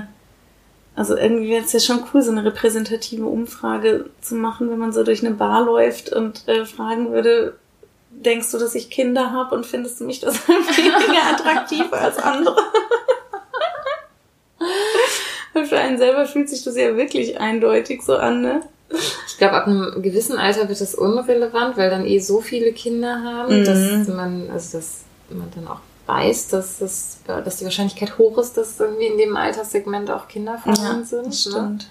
also irgendwie wäre es ja schon cool, so eine repräsentative Umfrage zu machen, wenn man so durch eine Bar läuft und äh, fragen würde, denkst du, dass ich Kinder habe und findest du mich das [laughs] weniger attraktiv als andere? [laughs] Für einen selber fühlt sich das ja wirklich eindeutig so an, ne? Ich glaube, ab einem gewissen Alter wird das unrelevant, weil dann eh so viele Kinder haben, mhm. dass man, also dass man dann auch weiß, dass, das, dass die Wahrscheinlichkeit hoch ist, dass irgendwie in dem Alterssegment auch Kinder vorhanden ja, sind. Ne? stimmt. Ne?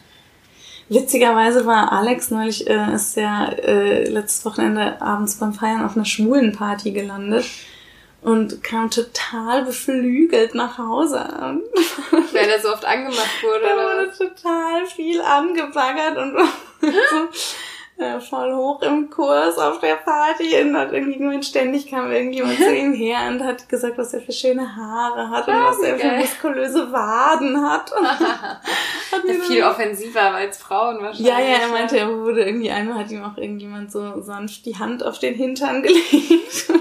Witzigerweise war Alex neulich, äh, ist ja äh, letztes Wochenende abends beim Feiern auf einer schwulen Party gelandet und kam total beflügelt nach Hause. [laughs] Weil er so oft angemacht wurde. Er wurde total viel angebaggert und [laughs] so äh, voll hoch im Kurs auf der Party und hat irgendjemand ständig kam irgendjemand zu [laughs] ihm her und hat gesagt, was er für schöne Haare hat und was er für muskulöse Waden hat. [laughs] hat ja, viel offensiver als Frauen wahrscheinlich. Ja, ja, er meinte, er wurde irgendwie einmal hat ihm auch irgendjemand so sanft die Hand auf den Hintern [laughs] gelegt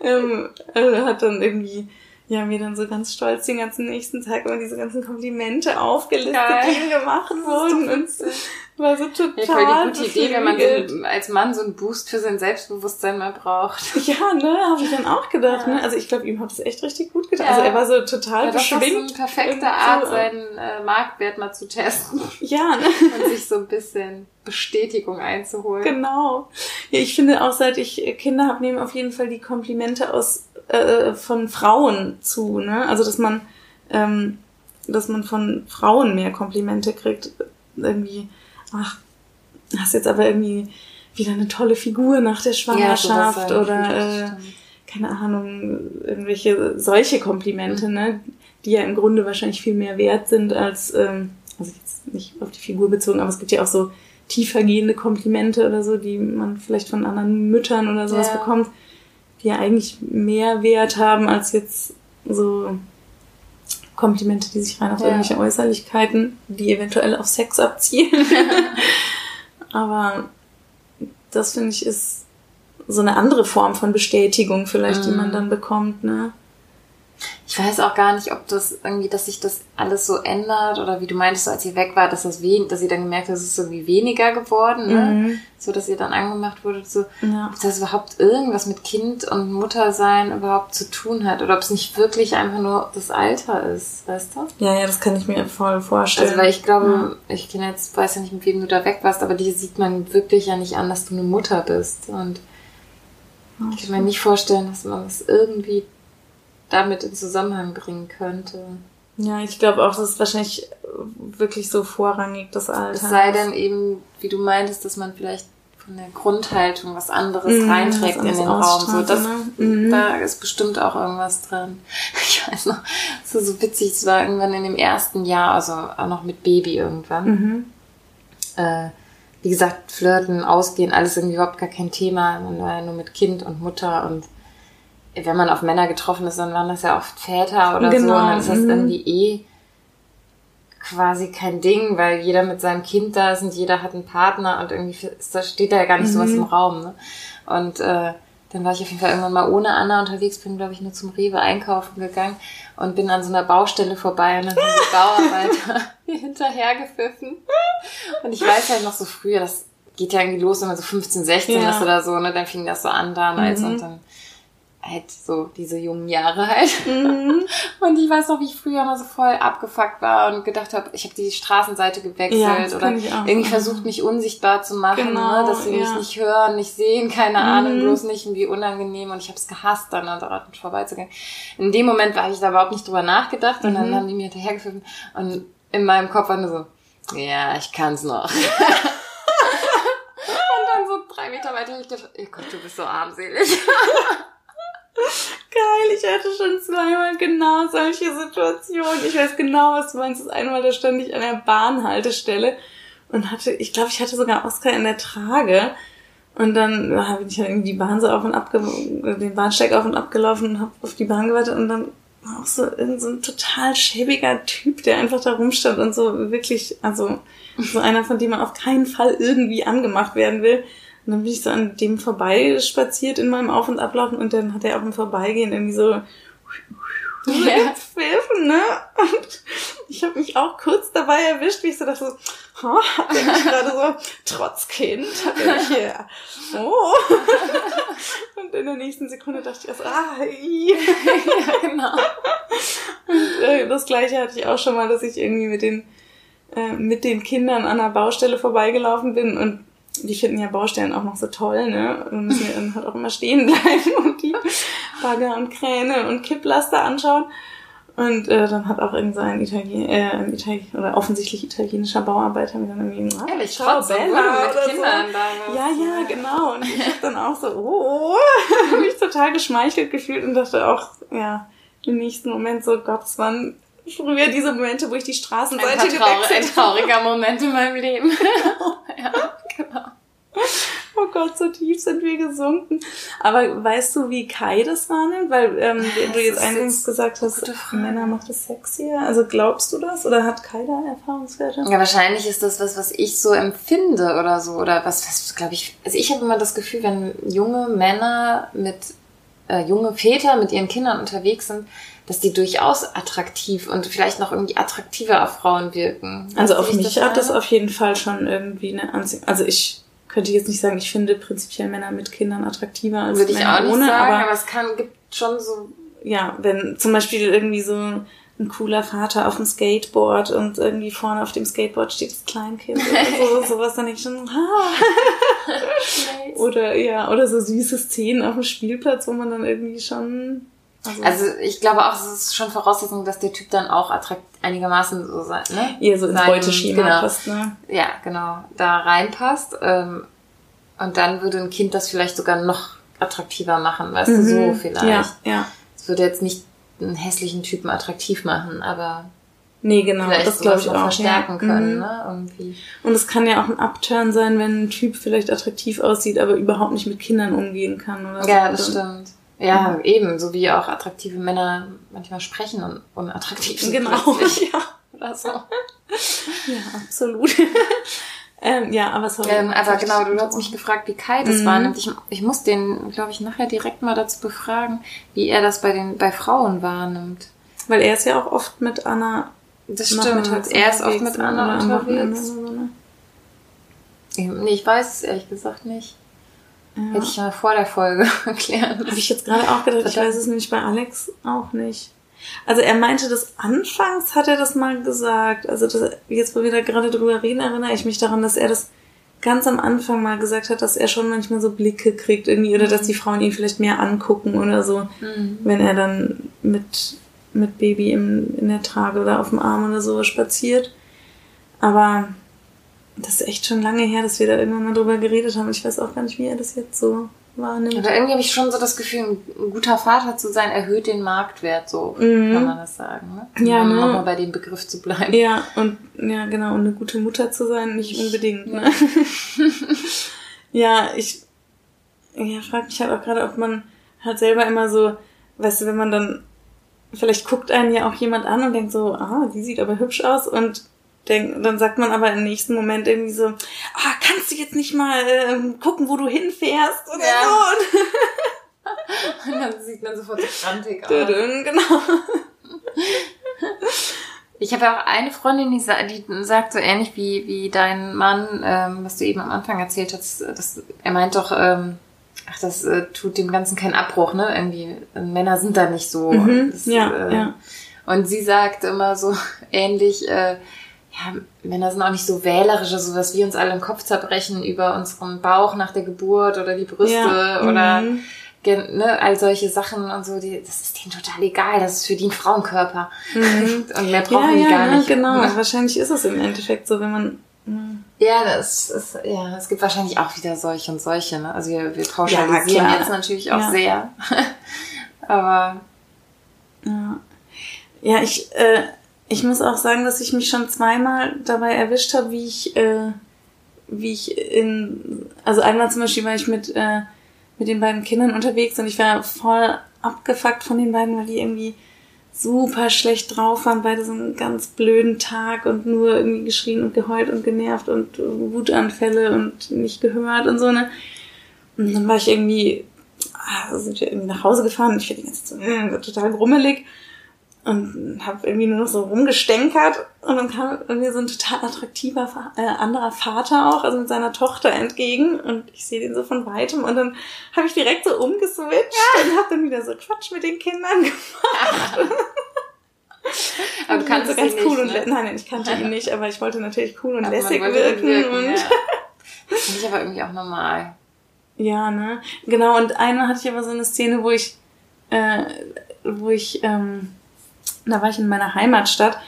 ähm, äh, hat dann irgendwie ja, mir dann so ganz stolz den ganzen nächsten Tag immer diese ganzen Komplimente aufgelistet, Geil. die ihm gemacht wurden. Und war so total. Ja, voll die gute Idee, wenn man so, als Mann so einen Boost für sein Selbstbewusstsein mal braucht. [laughs] Ja, ne, habe ich dann auch gedacht. Ja. Ne? Also ich glaube, ihm hat das echt richtig gut getan. Ja. Also er war so total ja, beschwingt. Das ist so eine perfekte Art, seinen äh, Marktwert mal zu testen. [laughs] Ja, ne? [laughs] Und sich so ein bisschen Bestätigung einzuholen. Genau. Ja, ich finde auch, seit ich Kinder habe, nehmen auf jeden Fall die Komplimente aus äh, von Frauen zu, ne? Also dass man, ähm, dass man von Frauen mehr Komplimente kriegt. Irgendwie, ach, hast jetzt aber irgendwie wieder eine tolle Figur nach der Schwangerschaft ja, oder äh, keine Ahnung, irgendwelche solche Komplimente, mhm. ne? Die ja im Grunde wahrscheinlich viel mehr wert sind als, ähm, also jetzt nicht auf die Figur bezogen, aber es gibt ja auch so tiefergehende Komplimente oder so, die man vielleicht von anderen Müttern oder sowas ja. bekommt die ja eigentlich mehr Wert haben als jetzt so Komplimente, die sich rein auf ja. irgendwelche Äußerlichkeiten, die eventuell auf Sex abzielen. [laughs] Aber das finde ich ist so eine andere Form von Bestätigung vielleicht, mhm. die man mhm. dann bekommt, ne? Ich weiß auch gar nicht, ob das irgendwie, dass sich das alles so ändert oder wie du meintest, als ihr weg war, dass das wen, dass ihr dann gemerkt habt, es ist irgendwie weniger geworden, ne? Mhm. So, dass ihr dann angemacht wurde, so, ja. ob das überhaupt irgendwas mit Kind und Muttersein überhaupt zu tun hat oder ob es nicht wirklich einfach nur das Alter ist, weißt du? Ja, ja, das kann ich mir voll vorstellen. Also, weil ich glaube, ja. ich kenne jetzt, weiß ja nicht, mit wem du da weg warst, aber die sieht man wirklich ja nicht an, dass du eine Mutter bist und ich kann mir nicht vorstellen, dass man das irgendwie damit in Zusammenhang bringen könnte. Ja, ich glaube auch, das ist wahrscheinlich wirklich so vorrangig, das Alter. Es sei denn eben, wie du meintest, dass man vielleicht von der Grundhaltung was anderes mhm, reinträgt in den Raum. So, das, ne? mhm. Da ist bestimmt auch irgendwas drin. [laughs] Ich weiß noch, es ist so witzig, es war irgendwann in dem ersten Jahr, also auch noch mit Baby irgendwann. Mhm. Äh, wie gesagt, flirten, ausgehen, alles irgendwie überhaupt gar kein Thema. Man war ja nur mit Kind und Mutter und wenn man auf Männer getroffen ist, dann waren das ja oft Väter oder genau. so. Und dann ist das mhm. irgendwie eh quasi kein Ding, weil jeder mit seinem Kind da ist und jeder hat einen Partner und irgendwie steht da ja gar nicht mhm. sowas im Raum. Ne? Und äh, dann war ich auf jeden Fall irgendwann mal ohne Anna unterwegs, bin, glaube ich, nur zum Rewe einkaufen gegangen und bin an so einer Baustelle vorbei und dann sind die Bauarbeiter [laughs] mir hinterhergepfiffen. Und ich weiß halt noch so früher, das geht ja irgendwie los, wenn man so 15, 16 ja. ist oder so, ne? Dann fing das so an damals mhm. und dann halt so diese jungen Jahre halt. Mhm. [laughs] Und ich weiß noch, wie ich früher mal so voll abgefuckt war und gedacht habe, ich habe die Straßenseite gewechselt ja, oder irgendwie versucht, mich unsichtbar zu machen, genau, ne? dass sie ja. mich nicht hören, nicht sehen, keine mhm. Ahnung, bloß nicht irgendwie unangenehm und ich habe es gehasst, dann daran vorbeizugehen. In dem Moment war ich da überhaupt nicht drüber nachgedacht und mhm. dann haben die mir hinterhergeführt und in meinem Kopf war nur so, ja, ich kann's noch. [laughs] und dann so drei Meter weiter, ich dachte, oh Gott, du bist so armselig. [laughs] Geil, ich hatte schon zweimal genau solche Situationen. Ich weiß genau, was du meinst. Das einmal, da stand ich an der Bahnhaltestelle und hatte, ich glaube, ich hatte sogar Oscar in der Trage. Und dann bin ich halt irgendwie die Bahn so auf und ab, den Bahnsteig auf und ab gelaufen und hab auf die Bahn gewartet und dann auch so irgend so ein total schäbiger Typ, der einfach da rumstand und so wirklich, also so einer, von dem man auf keinen Fall irgendwie angemacht werden will. Und dann bin ich so an dem vorbei spaziert in meinem Auf- und Ablaufen und dann hat er auch im Vorbeigehen irgendwie so [laughs] ja. gepfiffen, ne? Und ich habe mich auch kurz dabei erwischt, wie ich so dachte, so, oh, hat er mich gerade so, trotz Kind, hat er mich hier, [laughs] oh. [laughs] Und in der nächsten Sekunde dachte ich erst, ah, ja, genau. Und äh, das gleiche hatte ich auch schon mal, dass ich irgendwie mit den, äh, mit den Kindern an der Baustelle vorbeigelaufen bin und die finden ja Baustellen auch noch so toll, ne? Und müssen ja dann halt auch immer stehen bleiben [laughs] und die Bagger und Kräne und Kipplaster anschauen. Und äh, dann hat auch irgendein Italien, äh, ein Italien oder offensichtlich italienischer Bauarbeiter mir dann irgendwie ah, Ehrlich, ciao Bella oder so. Ja, ja, genau. Und ich hab dann auch so, oh, oh. [laughs] hab mich total geschmeichelt gefühlt und dachte auch, ja, im nächsten Moment so, Gott, es waren früher diese Momente, wo ich die Straßenseite ein gewechselt Ein trauriger Moment in meinem Leben. [laughs] ja. Genau. Oh Gott, so tief sind wir gesunken. Aber weißt du, wie Kai das wahrnimmt? Weil ähm, du jetzt eingangs gesagt hast, Männer macht es sexier. Also glaubst du das? Oder hat Kai da Erfahrungswerte? Ja, wahrscheinlich ist das was, was ich so empfinde oder so. Oder was, was glaube ich. Also ich habe immer das Gefühl, wenn junge Männer mit, äh, junge Väter mit ihren Kindern unterwegs sind, dass die durchaus attraktiv und vielleicht noch irgendwie attraktiver auf Frauen wirken. Also auf mich hat das auf jeden Fall schon irgendwie eine Anziehung. Also ich könnte jetzt nicht sagen, ich finde prinzipiell Männer mit Kindern attraktiver als Würde Männer ich auch nicht ohne, sagen, aber, aber es kann, gibt schon so. Ja, wenn zum Beispiel irgendwie so ein cooler Vater auf dem Skateboard und irgendwie vorne auf dem Skateboard steht das Kleinkind oder so, [laughs] sowas dann ich schon, ha. [laughs] oder ja, oder so süße Szenen auf dem Spielplatz, wo man dann irgendwie schon also, also, ich glaube auch, es ist schon Voraussetzung, dass der Typ dann auch attrakt einigermaßen so sein, ne? Ihr so ins Beuteschema genau, passt, ne? Ja, genau, da reinpasst. Ähm, und dann würde ein Kind das vielleicht sogar noch attraktiver machen, weißt mhm. du, so vielleicht. Ja, ja. Es würde jetzt nicht einen hässlichen Typen attraktiv machen, aber Nee, genau, das glaube ich auch. verstärken ja. können, mhm. ne, irgendwie. Und es kann ja auch ein Upturn sein, wenn ein Typ vielleicht attraktiv aussieht, aber überhaupt nicht mit Kindern umgehen kann oder so. Ja, das stimmt. Ja, eben, so wie auch attraktive Männer manchmal sprechen und unattraktiv sind. Genau, [laughs] ja. Oder so. ja, absolut. [laughs] ähm, ja, aber sorry. Ähm, aber genau, du hast mich gefragt, wie Kai das mhm. wahrnimmt. Ich, ich muss den, glaube ich, nachher direkt mal dazu befragen, wie er das bei den bei Frauen wahrnimmt. Weil er ist ja auch oft mit Anna. Das stimmt. Er ist oft mit Anna unterwegs. So, ne? Nee, ich weiß es ehrlich gesagt nicht. Ja. Hätte ich mal vor der Folge [laughs] erklären. Habe ich jetzt gerade auch gedacht. Ich weiß es nämlich bei Alex auch nicht. Also er meinte das anfangs, hat er das mal gesagt. Also das, jetzt, wo wir da gerade drüber reden, erinnere ich mich daran, dass er das ganz am Anfang mal gesagt hat, dass er schon manchmal so Blicke kriegt irgendwie oder dass die Frauen ihn vielleicht mehr angucken oder so, mhm. wenn er dann mit, mit Baby im, in der Trage oder auf dem Arm oder so spaziert. Aber das ist echt schon lange her, dass wir da irgendwann mal drüber geredet haben. Ich weiß auch gar nicht, wie er das jetzt so wahrnimmt. Aber irgendwie habe ich schon so das Gefühl, ein guter Vater zu sein, erhöht den Marktwert, so mhm. kann man das sagen. Ne? Ja, um ne? nochmal bei dem Begriff zu bleiben. Ja, und ja, genau, und eine gute Mutter zu sein, nicht unbedingt. Ne? ja, [laughs] ich ja, frage mich halt auch gerade, ob man halt selber immer so, weißt du, wenn man dann, vielleicht guckt einen ja auch jemand an und denkt so, ah, die sieht aber hübsch aus und denk, dann sagt man aber im nächsten Moment irgendwie so, ah, kannst du jetzt nicht mal äh, gucken, wo du hinfährst oder ja. so. Und, [laughs] dann sieht man sofort so krantig aus. Genau. Ich habe ja auch eine Freundin, die, die, sagt so ähnlich wie, wie dein Mann, ähm, was du eben am Anfang erzählt hast, dass, er meint doch, ähm, ach, das äh, tut dem Ganzen keinen Abbruch, ne? Irgendwie, Männer sind da nicht so. Mhm, das, ja, äh, ja. Und sie sagt immer so [laughs] ähnlich, äh, ja, Männer sind auch nicht so wählerisch, also was wir uns alle im Kopf zerbrechen über unseren Bauch nach der Geburt oder die Brüste ja, oder mhm. ne, all solche Sachen und so, die, das ist denen total egal, das ist für die ein Frauenkörper. Mhm. [laughs] und mehr brauchen ja, die ja, gar nicht. Genau, wahrscheinlich ist es im Endeffekt so, wenn man hm. ja, das ist, ja, es gibt wahrscheinlich auch wieder solche und solche, ne? Also wir, wir pauschalisieren ja, jetzt natürlich auch ja. sehr. [laughs] Aber. Ja. Ja, ich, äh, ich muss auch sagen, dass ich mich schon zweimal dabei erwischt habe, wie ich, äh, wie ich in, also einmal zum Beispiel war ich mit, äh, mit den beiden Kindern unterwegs und ich war voll abgefuckt von den beiden, weil die irgendwie super schlecht drauf waren, beide so einen ganz blöden Tag und nur irgendwie geschrien und geheult und genervt und Wutanfälle und nicht gehört und so, ne? Und dann war ich irgendwie, ah, sind wir irgendwie nach Hause gefahren und ich war die ganze Zeit so, äh, total grummelig und habe irgendwie nur noch so rumgestänkert und dann kam irgendwie so ein total attraktiver äh, anderer Vater auch, also mit seiner Tochter entgegen und ich sehe den so von weitem und dann habe ich direkt so umgeswitcht ja. und habe dann wieder so Quatsch mit den Kindern [laughs] gemacht. aber du kannst so ganz cool nicht, und ne? nein, ich kannte ihn nicht, aber ich wollte natürlich cool und aber lässig wirken, wirken und ja. [laughs] finde ich aber irgendwie auch normal. Ja, ne? Genau, und einmal hatte ich aber so eine Szene, wo ich äh, wo ich ähm, da war ich in meiner Heimatstadt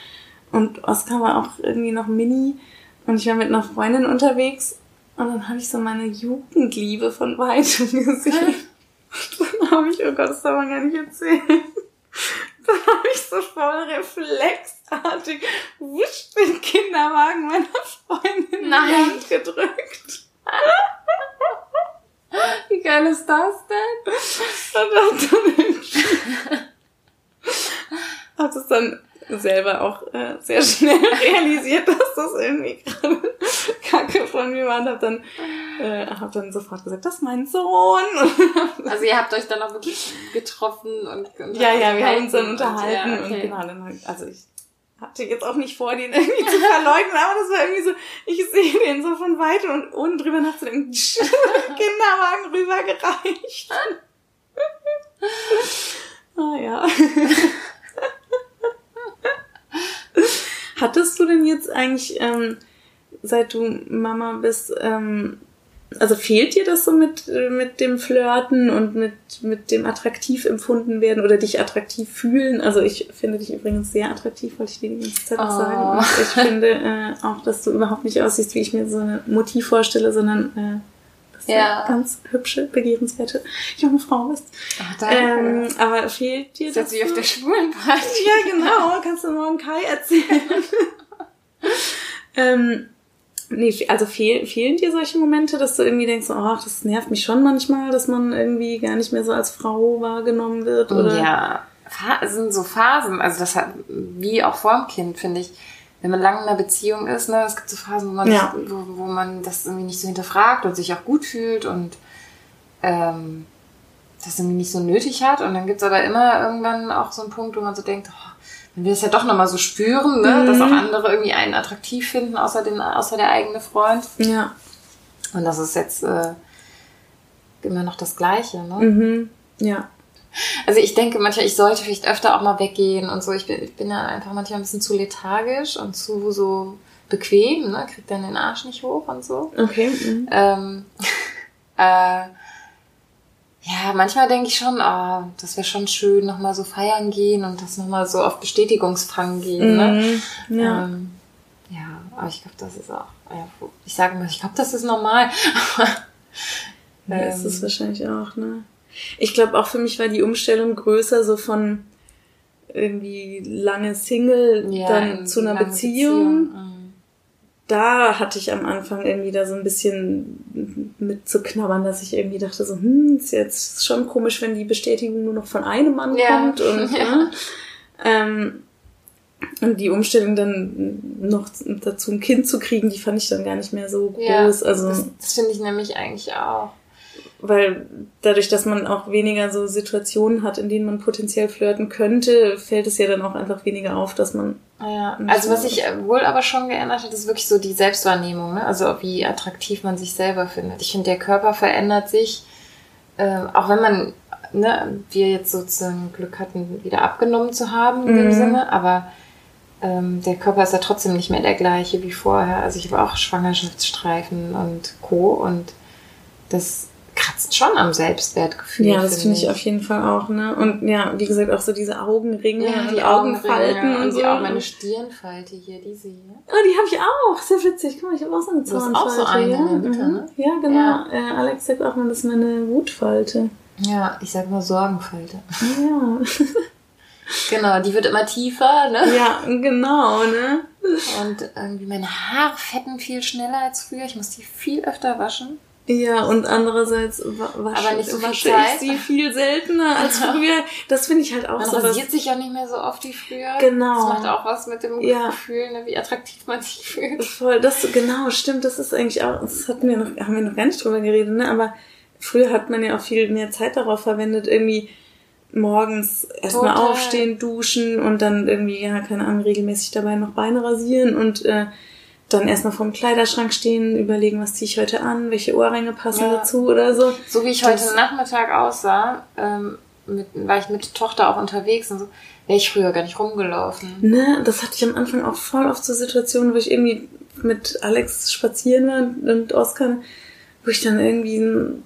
und Oskar war auch irgendwie noch mini und ich war mit einer Freundin unterwegs und dann habe ich so meine Jugendliebe von weitem [laughs] gesehen. dann habe ich, oh Gott, das darf man gar nicht erzählen. [laughs] Dann habe ich so voll reflexartig wusch den Kinderwagen meiner Freundin Nein. in die Hand gedrückt. [laughs] Wie geil ist das denn? Und dann hat es dann selber auch äh, sehr [laughs] schnell realisiert, dass das irgendwie gerade [laughs] Kacke von mir war und hab dann, äh, hab dann sofort gesagt, das ist mein Sohn. [laughs] Also ihr habt euch dann auch wirklich getroffen und, und Ja, ja, wir haben uns dann unterhalten und, ja, okay. und genau, dann, also ich hatte jetzt auch nicht vor, den irgendwie zu verleugnen, aber das war irgendwie so, ich sehe den so von weitem und ohne drüber nachzudenken, Kinderwagen rübergereicht. ah ja. Hattest du denn jetzt eigentlich, ähm, seit du Mama bist, ähm, also fehlt dir das so mit, mit dem Flirten und mit, mit dem attraktiv empfunden werden oder dich attraktiv fühlen? Also ich finde dich übrigens sehr attraktiv, wollte ich dir die ganze Zeit oh. sagen. Und ich finde äh, auch, dass du überhaupt nicht aussiehst, wie ich mir so eine Motiv vorstelle, sondern äh, ja. ganz hübsche, begehrenswerte junge Frau bist. Ach, danke. Ähm, aber fehlt dir das? Setz auf der Schwulenparty. Ja, genau. Kannst du morgen Kai erzählen. [laughs] ähm, nee, also fehl, fehlen dir solche Momente, dass du irgendwie denkst, ach, das nervt mich schon manchmal, dass man irgendwie gar nicht mehr so als Frau wahrgenommen wird, oder? Ja, es sind so Phasen. Also das hat, wie auch vorm Kind, finde ich wenn man lange in einer Beziehung ist, ne, es gibt so Phasen, wo man, ja. wo, wo man das irgendwie nicht so hinterfragt und sich auch gut fühlt und ähm, das irgendwie nicht so nötig hat. Und dann gibt's aber immer irgendwann auch so einen Punkt, wo man so denkt, oh, man will es ja doch nochmal so spüren, ne, mhm. dass auch andere irgendwie einen attraktiv finden, außer, den, außer der eigene Freund. Ja. Und das ist jetzt äh, immer noch das Gleiche, ne? Mhm. Ja. Also ich denke manchmal, ich sollte vielleicht öfter auch mal weggehen und so. Ich bin, ich bin ja einfach manchmal ein bisschen zu lethargisch und zu so bequem, ne? Krieg dann den Arsch nicht hoch und so. Okay. Mhm. Ähm, [laughs] äh, ja, manchmal denke ich schon, oh, das wäre schon schön, nochmal so feiern gehen und das nochmal so auf Bestätigungsfang gehen. Ne? Mhm. Ja. Ähm, ja, aber ich glaube, das ist auch. ich sage mal, ich glaube, das ist normal. [laughs] ja, das ist wahrscheinlich auch, ne? Ich glaube auch für mich war die Umstellung größer, so von irgendwie lange Single ja, dann zu einer Beziehung. Beziehung. Mhm. Da hatte ich am Anfang irgendwie da so ein bisschen mit zu knabbern, dass ich irgendwie dachte so, hm, ist jetzt schon komisch, wenn die Bestätigung nur noch von einem Mann ja. kommt und [laughs] ja. ne? ähm, und die Umstellung dann noch dazu ein Kind zu kriegen, die fand ich dann gar nicht mehr so groß. Ja, also das, das finde ich nämlich eigentlich auch weil dadurch, dass man auch weniger so Situationen hat, in denen man potenziell flirten könnte, fällt es ja dann auch einfach weniger auf, dass man. Ja, also was sich wohl aber schon geändert hat, ist wirklich so die Selbstwahrnehmung, ne? also wie attraktiv man sich selber findet. Ich finde, der Körper verändert sich, äh, auch wenn man, ne, wir jetzt sozusagen Glück hatten, wieder abgenommen zu haben in mhm. dem Sinne, aber ähm, der Körper ist ja trotzdem nicht mehr der gleiche wie vorher. Also ich habe auch Schwangerschaftsstreifen und Co. und das kratzt schon am Selbstwertgefühl. Ja, das finde ich auf jeden Fall auch, ne? Und ja, wie gesagt, auch so diese Augenringe ja, und die Augenfalten und, und so. auch meine Stirnfalte hier, diese hier. Oh, die habe ich auch. Sehr witzig. Guck mal, ich habe auch so eine Zahnfalte. Du hast auch so eine ja. Mitte, mhm. ne? Ja, genau. Ja. Äh, Alex sagt auch mal, das ist meine Wutfalte. Ja, ich sag mal Sorgenfalte. Ja. [laughs] genau, die wird immer tiefer, ne? Ja, genau, ne? Und irgendwie meine Haare fetten viel schneller als früher. Ich muss die viel öfter waschen. Ja, und andererseits wasche, nicht so wasche ich sie viel seltener als [laughs] früher. Das finde ich halt auch man so. Man rasiert sich ja nicht mehr so oft wie früher. Genau. Das macht auch was mit dem ja. Gefühl, ne, wie attraktiv man sich fühlt. Voll, das, genau, stimmt, das ist eigentlich auch, das hatten wir noch, haben wir noch gar nicht drüber geredet, ne, aber früher hat man ja auch viel mehr Zeit darauf verwendet, irgendwie morgens erstmal aufstehen, duschen und dann irgendwie, ja, keine Ahnung, regelmäßig dabei noch Beine rasieren und, äh, dann erstmal vorm Kleiderschrank stehen, überlegen, was ziehe ich heute an, welche Ohrringe passen ja. dazu oder so. So wie ich das heute Nachmittag aussah, ähm, mit, war ich mit Tochter auch unterwegs und so, wäre ich früher gar nicht rumgelaufen. Ne, das hatte ich am Anfang auch voll oft so Situationen, wo ich irgendwie mit Alex spazieren war und Oskar, wo ich dann irgendwie,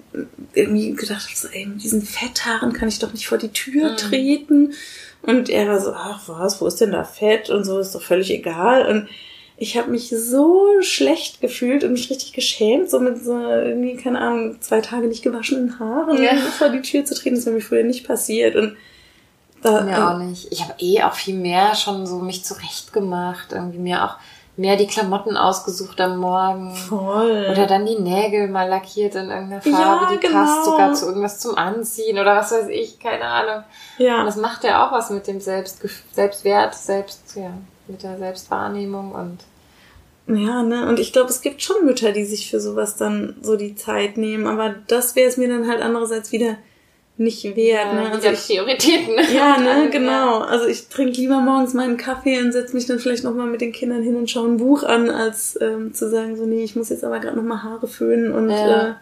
irgendwie gedacht habe, so, ey, mit diesen Fetthaaren kann ich doch nicht vor die Tür mhm. treten. Und er war so, ach was, wo ist denn da Fett und so, ist doch völlig egal. Und ich habe mich so schlecht gefühlt und mich richtig geschämt, so mit so irgendwie, keine Ahnung, zwei Tage nicht gewaschenen Haaren ja. vor die Tür zu treten. Das wäre mir früher nicht passiert. Und da, mir auch nicht. Ich habe eh auch viel mehr schon so mich zurecht gemacht, irgendwie mir auch mehr die Klamotten ausgesucht am Morgen. Voll. Oder dann die Nägel mal lackiert in irgendeiner Farbe, ja, die genau. passt sogar zu irgendwas zum Anziehen oder was weiß ich, keine Ahnung. Ja. Und das macht ja auch was mit dem Selbstgef Selbstwert, Selbst, ja mit der Selbstwahrnehmung und ja, ne? Und ich glaube, es gibt schon Mütter, die sich für sowas dann so die Zeit nehmen, aber das wäre es mir dann halt andererseits wieder nicht wert, ja, ne? Also ich, Prioritäten. [laughs] Ja, ne, genau. Also ich trinke lieber morgens meinen Kaffee und setze mich dann vielleicht nochmal mit den Kindern hin und schaue ein Buch an, als ähm, zu sagen, so, nee, ich muss jetzt aber gerade nochmal Haare föhnen und ja. äh,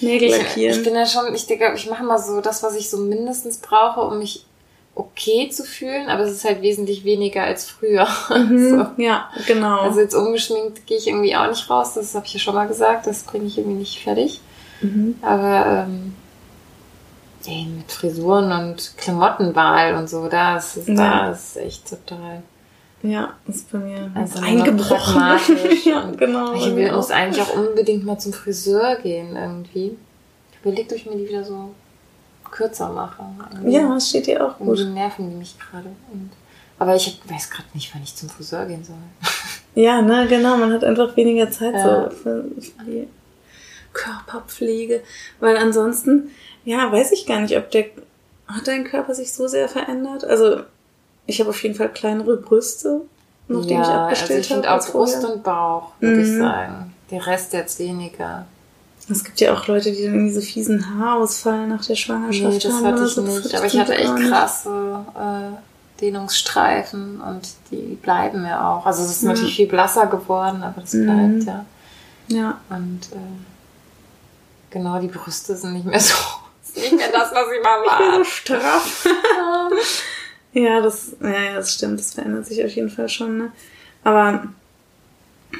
Nägel lackieren. Ich, ich bin ja schon, ich denke, ich mache mal so das, was ich so mindestens brauche, um mich okay zu fühlen, aber es ist halt wesentlich weniger als früher. [laughs] Mhm, so. Ja, genau. Also jetzt ungeschminkt gehe ich irgendwie auch nicht raus, das habe ich ja schon mal gesagt, das bringe ich irgendwie nicht fertig. Mhm. Aber ähm, ey, mit Frisuren und Klamottenwahl und so, das ist, ja. das ist echt total. Ja, ist bei mir also eingebrochen. [laughs] ja, genau. Ich will, muss eigentlich auch unbedingt mal zum Friseur gehen irgendwie. Ich überlege, ob ich mir die wieder so kürzer mache. Irgendwie. Ja, das steht dir auch gut. Die nerven die mich gerade. aber ich weiß gerade nicht, wann ich zum Friseur gehen soll. [laughs] Ja, ne, genau. Man hat einfach weniger Zeit ja. so für, die Körperpflege. Weil ansonsten, ja, weiß ich gar nicht, ob der. Hat dein Körper sich so sehr verändert? Also, ich habe auf jeden Fall kleinere Brüste, nachdem ja, ich abgestellt also ich habe. auch Brust und Bauch, würde mhm. ich sagen. Der Rest jetzt weniger. Es gibt ja auch Leute, die dann irgendwie so fiesen Haarausfall nach der Schwangerschaft nee, das haben. hatte ich so. nicht. Aber ich hatte echt krasse äh, Dehnungsstreifen und die bleiben mir auch. Also es ist mhm. natürlich viel blasser geworden, aber das bleibt mhm. ja. Ja. Und äh, genau, die Brüste sind nicht mehr so. [laughs] Ist nicht mehr das, was ich mal [laughs] war. so straff. [laughs] ja, das, ja, das stimmt. Das verändert sich auf jeden Fall schon. Ne? Aber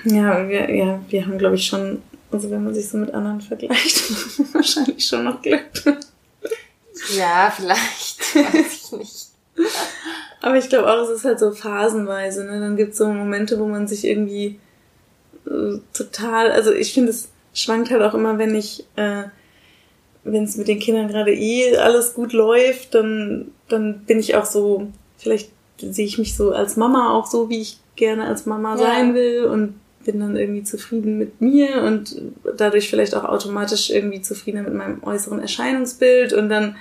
ja, wir, ja, wir haben, glaube ich, schon also wenn man sich so mit anderen vergleicht, [laughs] wahrscheinlich schon noch Glück. Ja, vielleicht. [laughs] Weiß ich nicht. Aber ich glaube auch, es ist halt so phasenweise. Ne? Dann gibt es so Momente, wo man sich irgendwie äh, total, also ich finde es schwankt halt auch immer, wenn ich, äh, wenn es mit den Kindern gerade eh alles gut läuft, dann, dann bin ich auch so, vielleicht sehe ich mich so als Mama auch so, wie ich gerne als Mama ja. sein will und bin dann irgendwie zufrieden mit mir und dadurch vielleicht auch automatisch irgendwie zufriedener mit meinem äußeren Erscheinungsbild und dann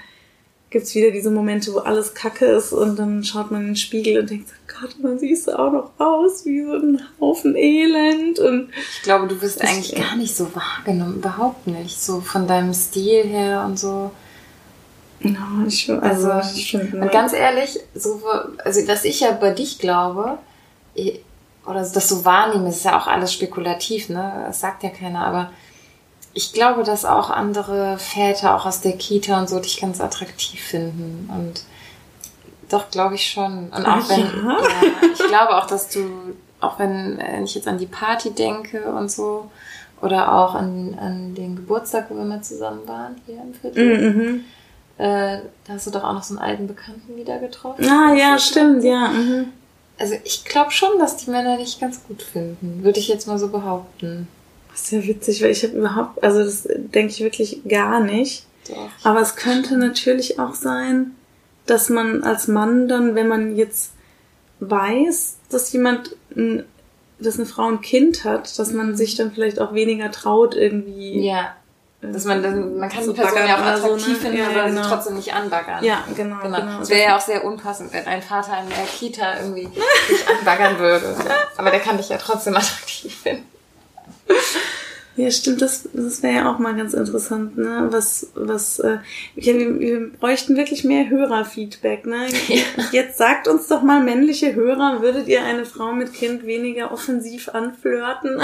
gibt's wieder diese Momente, wo alles kacke ist und dann schaut man in den Spiegel und denkt, Gott, man siehst du auch noch aus wie so ein Haufen Elend und ich glaube, du wirst eigentlich gar nicht so wahrgenommen, überhaupt nicht, so von deinem Stil her und so. No, ich, also, also ich finde, ganz ehrlich, so, also was ich ja bei dich glaube, oder das so wahrnehme, ist ja auch alles spekulativ, ne? Das sagt ja keiner, aber ich glaube, dass auch andere Väter auch aus der Kita und so dich ganz attraktiv finden. Und doch, glaube ich schon. Und auch Ach, wenn, ja? ja? ich glaube auch, dass du, auch wenn, wenn ich jetzt an die Party denke und so, oder auch an, an den Geburtstag, wo wir mal zusammen waren, hier im Viertel. Mhm. Äh, da hast du doch auch noch so einen alten Bekannten wieder getroffen. Ah, ja, stimmt, ja. Mhm. Also ich glaube schon, dass die Männer dich ganz gut finden. Würde ich jetzt mal so behaupten. Das ist ja witzig, weil ich habe überhaupt, also das denke ich wirklich gar nicht. Doch. Aber es könnte natürlich auch sein, dass man als Mann dann, wenn man jetzt weiß, dass jemand, dass eine Frau ein Kind hat, dass man mhm. sich dann vielleicht auch weniger traut irgendwie. Ja. Dass man dann, man kann die Person ja auch attraktiv so, ne? finden, ja, aber genau. sie trotzdem nicht anbaggern. Ja, genau. genau. genau. Es wäre ja auch sehr unpassend, wenn ein Vater in der Kita irgendwie dich anbaggern würde. [laughs] Aber der kann dich ja trotzdem attraktiv finden. Ja, stimmt, das, das wäre ja auch mal ganz interessant, ne? Was, was, äh, wir, wir bräuchten wirklich mehr Hörerfeedback, ne? [laughs] Ja. Jetzt sagt uns doch mal, männliche Hörer, würdet ihr eine Frau mit Kind weniger offensiv anflirten?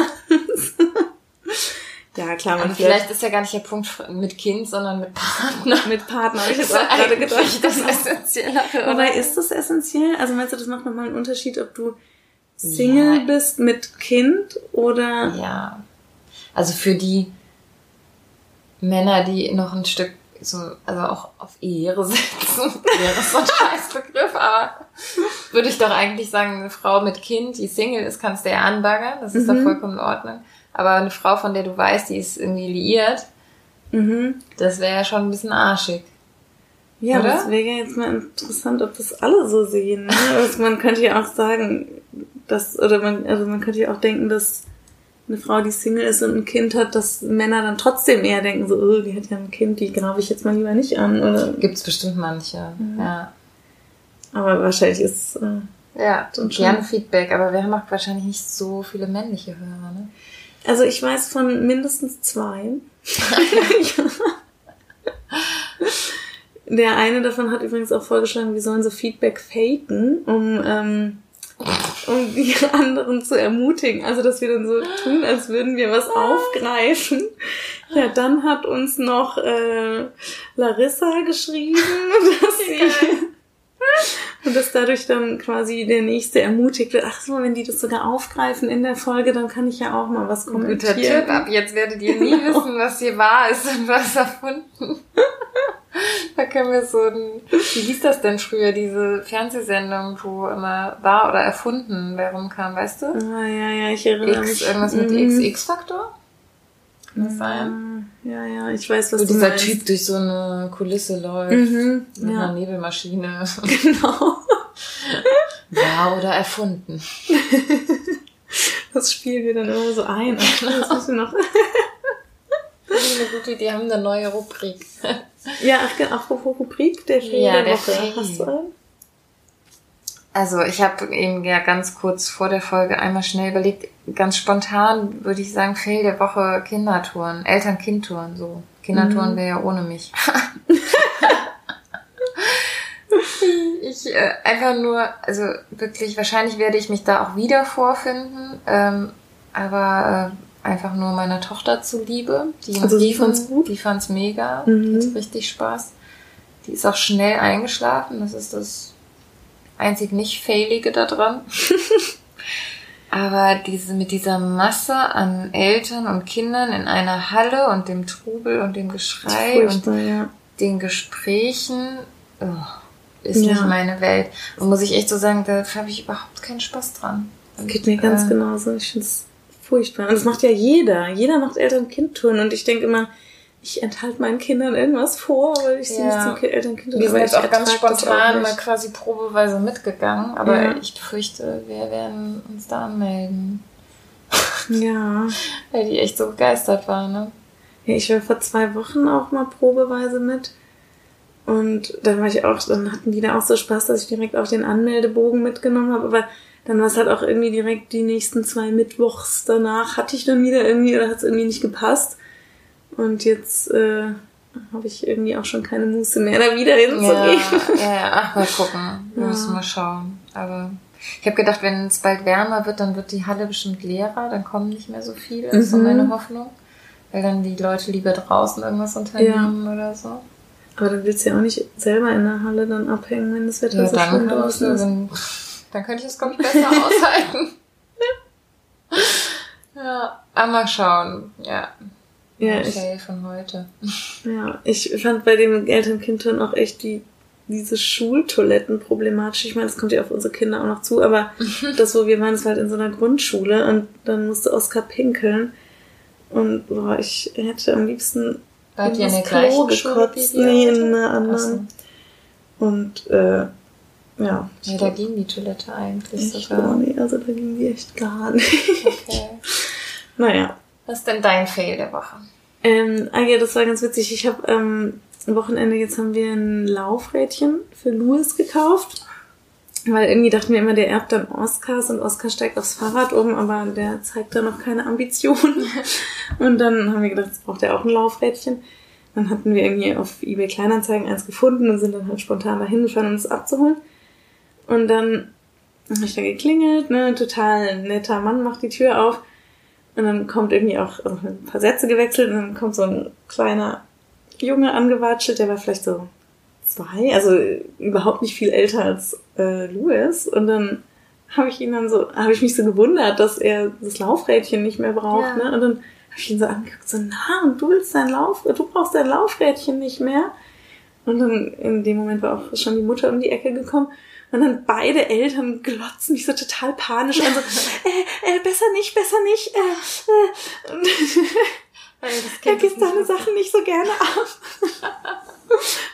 Ja, klar, man vielleicht ist ja gar nicht der Punkt mit Kind, sondern mit Partner. [laughs] Mit Partner, habe ich jetzt auch gerade gedacht. Das essentiell. Oder? ist das essentiell? Also meinst du, das macht nochmal einen Unterschied, ob du Single ja. bist mit Kind oder? Ja. Also für die Männer, die noch ein Stück so, also auch auf Ehre setzen, [laughs] wäre so ein Scheißbegriff, aber würde ich doch eigentlich sagen, eine Frau mit Kind, die Single ist, kannst du ja anbaggern, das ist mhm. doch vollkommen in Ordnung. Aber eine Frau, von der du weißt, die ist irgendwie liiert, mhm. das wäre ja schon ein bisschen arschig. Ja, Oder? das wäre ja jetzt mal interessant, ob das alle so sehen. Ne? [laughs] Also man könnte ja auch sagen, dass, oder man, also man könnte ja auch denken, dass eine Frau, die Single ist und ein Kind hat, dass Männer dann trotzdem eher denken, so, oh, die hat ja ein Kind, die grabe ich jetzt mal lieber nicht an. Oder? Gibt's bestimmt manche, mhm. ja. Aber wahrscheinlich ist äh, ja gern Feedback, aber wir haben auch wahrscheinlich nicht so viele männliche Hörer, ne? Also ich weiß von mindestens zwei. [laughs] Der eine davon hat übrigens auch vorgeschlagen, wir sollen so Feedback faken, um ähm, um die anderen zu ermutigen. Also, dass wir dann so tun, als würden wir was aufgreifen. Ja, dann hat uns noch äh, Larissa geschrieben, [laughs] dass sie und dass dadurch dann quasi der nächste ermutigt wird. Ach so, wenn die das sogar aufgreifen in der Folge, dann kann ich ja auch mal was kommentieren. Guter Tipp, ab jetzt werdet ihr nie [laughs] wissen, was hier wahr ist und was erfunden. [laughs] Da können wir so ein, wie hieß das denn früher, diese Fernsehsendung, wo immer wahr oder erfunden wer rumkam, weißt du? Ah, ja, ja, ich erinnere X, mich. Irgendwas mit mhm. X-X-Faktor? Kann das sein? Ja, ja, ich weiß, was Wo du dieser meinst. Typ durch so eine Kulisse läuft, mhm, mit ja. einer Nebelmaschine. [laughs] Genau. wahr oder erfunden. [laughs] Das spielen wir dann immer so ein. [laughs] Genau. Das müssen wir noch. Das ist eine gute Idee, haben eine neue Rubrik. Ja, ach, apropos Rubrik, der Fail ja, der, der Woche. Fail. Hast du einen? Also ich habe eben ja ganz kurz vor der Folge einmal schnell überlegt, ganz spontan würde ich sagen, Fail der Woche Kindertouren, Eltern-Kind-Touren, so. Kindertouren mhm. wäre ja ohne mich. [laughs] ich äh, einfach nur, also wirklich, wahrscheinlich werde ich mich da auch wieder vorfinden, ähm, aber äh, einfach nur meiner Tochter zuliebe. Die, also die fand's gut? Die fand's mega. Mhm. Hat richtig Spaß. Die ist auch schnell eingeschlafen. Das ist das einzig nicht Failige da dran. [laughs] Aber diese, mit dieser Masse an Eltern und Kindern in einer Halle und dem Trubel und dem Geschrei und ja. den Gesprächen, oh, ist ja. nicht meine Welt. Und muss ich echt so sagen, da habe ich überhaupt keinen Spaß dran. Das geht mir ganz äh, genauso. Ich finde es furchtbar. Und das macht ja jeder. Jeder macht Eltern-Kind-Touren. Und ich denke immer, ich enthalte meinen Kindern irgendwas vor, weil ich sie Ja. nicht zum Eltern-Kind Wir sind jetzt auch ganz spontan mal nicht. quasi probeweise mitgegangen, aber Ja. ich fürchte, wir werden uns da anmelden. [laughs] Ja. Weil die echt so begeistert war, ne? Ja, ich war vor zwei Wochen auch mal probeweise mit. Und dann war ich auch, dann hatten die da auch so Spaß, dass ich direkt auch den Anmeldebogen mitgenommen habe. Aber dann war es halt auch irgendwie direkt die nächsten zwei Mittwochs danach hatte ich dann wieder irgendwie, oder hat es irgendwie nicht gepasst. Und jetzt äh, habe ich irgendwie auch schon keine Muße mehr, da wieder Ja, hinzugehen. ja, ja, ach, mal gucken. Wir [laughs] Ja. müssen mal schauen. Aber ich habe gedacht, wenn es bald wärmer wird, dann wird die Halle bestimmt leerer, dann kommen nicht mehr so viele. Das ist so Mhm. meine Hoffnung. Weil dann die Leute lieber draußen irgendwas unternehmen oder so. Aber dann willst du ja auch nicht selber in der Halle dann abhängen, wenn das Wetter Ja, so dann, schön draußen ist. dann, dann könnte ich es, glaube ich, besser [laughs] aushalten. [laughs] ja, aber mal schauen. Ja. Ja, ich, von heute. Ja, ich fand bei dem Eltern-Kind-Turn auch echt die, diese Schultoiletten problematisch. Ich meine, das kommt ja auf unsere Kinder auch noch zu, aber [laughs] das, wo wir waren, das war halt in so einer Grundschule und dann musste Oskar pinkeln. Und boah, ich hätte am liebsten Wart ihr in der Klo gekotzt. Nee, in einer anderen. so. Und äh, ja. Ja, da ging die Toilette eigentlich ich sogar. nee, also da ging die echt gar nicht. Okay. [laughs] naja. Was ist denn dein Fail der Woche? Ähm, ah ja, das war ganz witzig. Ich habe ähm, am Wochenende, jetzt haben wir ein Laufrädchen für Louis gekauft. Weil irgendwie dachten wir immer, der erbt dann Oscars und Oscar steigt aufs Fahrrad um, aber der zeigt da noch keine Ambitionen. [laughs] Und dann haben wir gedacht, jetzt braucht er auch ein Laufrädchen. Dann hatten wir irgendwie auf eBay Kleinanzeigen eins gefunden und sind dann halt spontan dahin gefahren, um es abzuholen. Und dann habe ich da geklingelt, ne, total netter Mann macht die Tür auf. Und dann kommt irgendwie auch also ein paar Sätze gewechselt und dann kommt so ein kleiner Junge angewatschelt, der war vielleicht so zwei, also überhaupt nicht viel älter als äh, Louis. Und dann habe ich ihn dann so, habe ich mich so gewundert, dass er das Laufrädchen nicht mehr braucht, Ja. ne? Und dann habe ich ihn so angeguckt, so, na, und du willst dein Lauf, du brauchst dein Laufrädchen nicht mehr. Und dann in dem Moment war auch schon die Mutter um die Ecke gekommen. Und dann beide Eltern glotzen mich so total panisch an, so, [laughs] äh, äh, besser nicht, besser nicht, äh, [laughs] äh. Und er gibt seine Sachen nicht so gerne ab.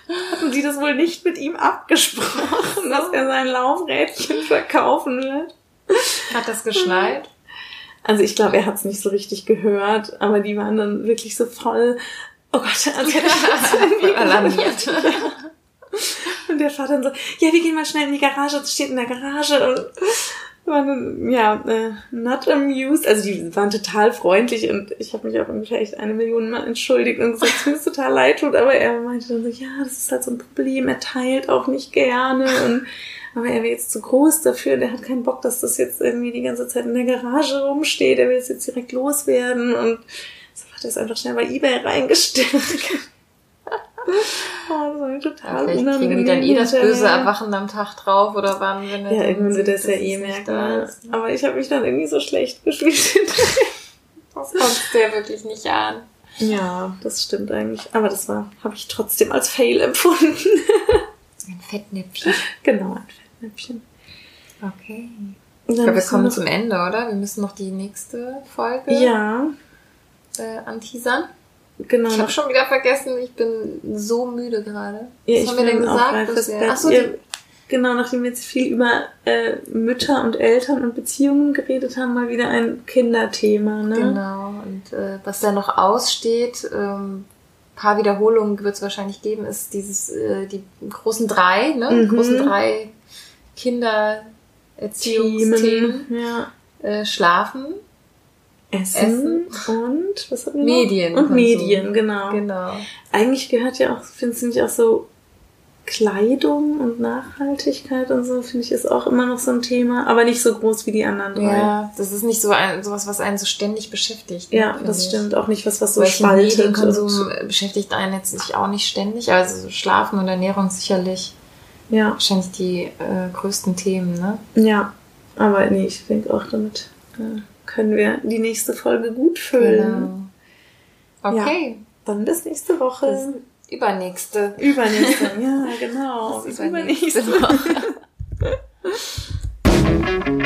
[laughs] Hatten sie das wohl nicht mit ihm abgesprochen, dass er sein Laufrädchen verkaufen wird? Hat das geschneit? Also ich glaube, er hat es nicht so richtig gehört, aber die waren dann wirklich so voll, oh Gott, als hätte ich das alarmiert. [laughs] Und der Vater dann so, ja, wir gehen mal schnell in die Garage, das steht in der Garage. Und waren ja, äh, not amused. Also die waren total freundlich und ich habe mich auch ungefähr echt eine Million Mal entschuldigt und gesagt, dass mir total leid. Tut, aber er meinte dann so, ja, das ist halt so ein Problem, er teilt auch nicht gerne. Und aber er wäre jetzt zu groß dafür, der hat keinen Bock, dass das jetzt irgendwie die ganze Zeit in der Garage rumsteht, er will es jetzt direkt loswerden. Und so hat er es einfach schnell bei Ebay reingestellt. [laughs] Oh, das war total Ja, vielleicht kriegen die dann eh das böse Erwachen am Tag drauf oder wann, wenn Ja, irgendwann wird es ja eh merken. da ne? ist, ne? Aber ich habe mich dann irgendwie so schlecht gefühlt. [laughs] Das kommt der wirklich nicht an. ja, das stimmt eigentlich. Aber das war, habe ich trotzdem als Fail empfunden. [laughs] Ein Fettnäpfchen. genau, ein Fettnäpfchen. Okay. Ich glaube, wir kommen zum Ende, oder? Wir müssen noch die nächste Folge Ja, äh, anteasern. Genau. Ich habe schon wieder vergessen, ich bin so müde gerade. Ja, Was ich haben wir denn gesagt? bisher? Bett. Ach so, Ja, die, genau, nachdem wir jetzt viel über äh, Mütter und Eltern und Beziehungen geredet haben, mal wieder ein Kinderthema. Ne? genau. Und äh, was da noch aussteht, ähm, paar Wiederholungen wird es wahrscheinlich geben, ist dieses, äh, die großen drei, ne? Die Mhm. großen drei Kindererziehungsthemen. Ja. Äh, Schlafen, Essen, und was hatten wir noch? Medien. Und Medien, genau. Genau. Eigentlich gehört ja auch, finde ich auch so Kleidung und Nachhaltigkeit und so, finde ich, ist auch immer noch so ein Thema, aber nicht so groß wie die anderen drei. Ja, das ist nicht so ein, sowas, was einen so ständig beschäftigt. ne, Ja, das ich. stimmt. Auch nicht was, was so Solchen spaltet. Medienkonsum beschäftigt einen jetzt sich auch nicht ständig. Also so Schlafen und Ernährung sicherlich Ja, wahrscheinlich die äh, größten Themen, ne? ja. Aber nee, ich denke auch damit äh, können wir die nächste Folge gut füllen. Genau. Okay. Ja, dann bis nächste Woche. Bis übernächste. Übernächste, [laughs] ja, genau. Bis, übernächste. übernächste Woche. [laughs]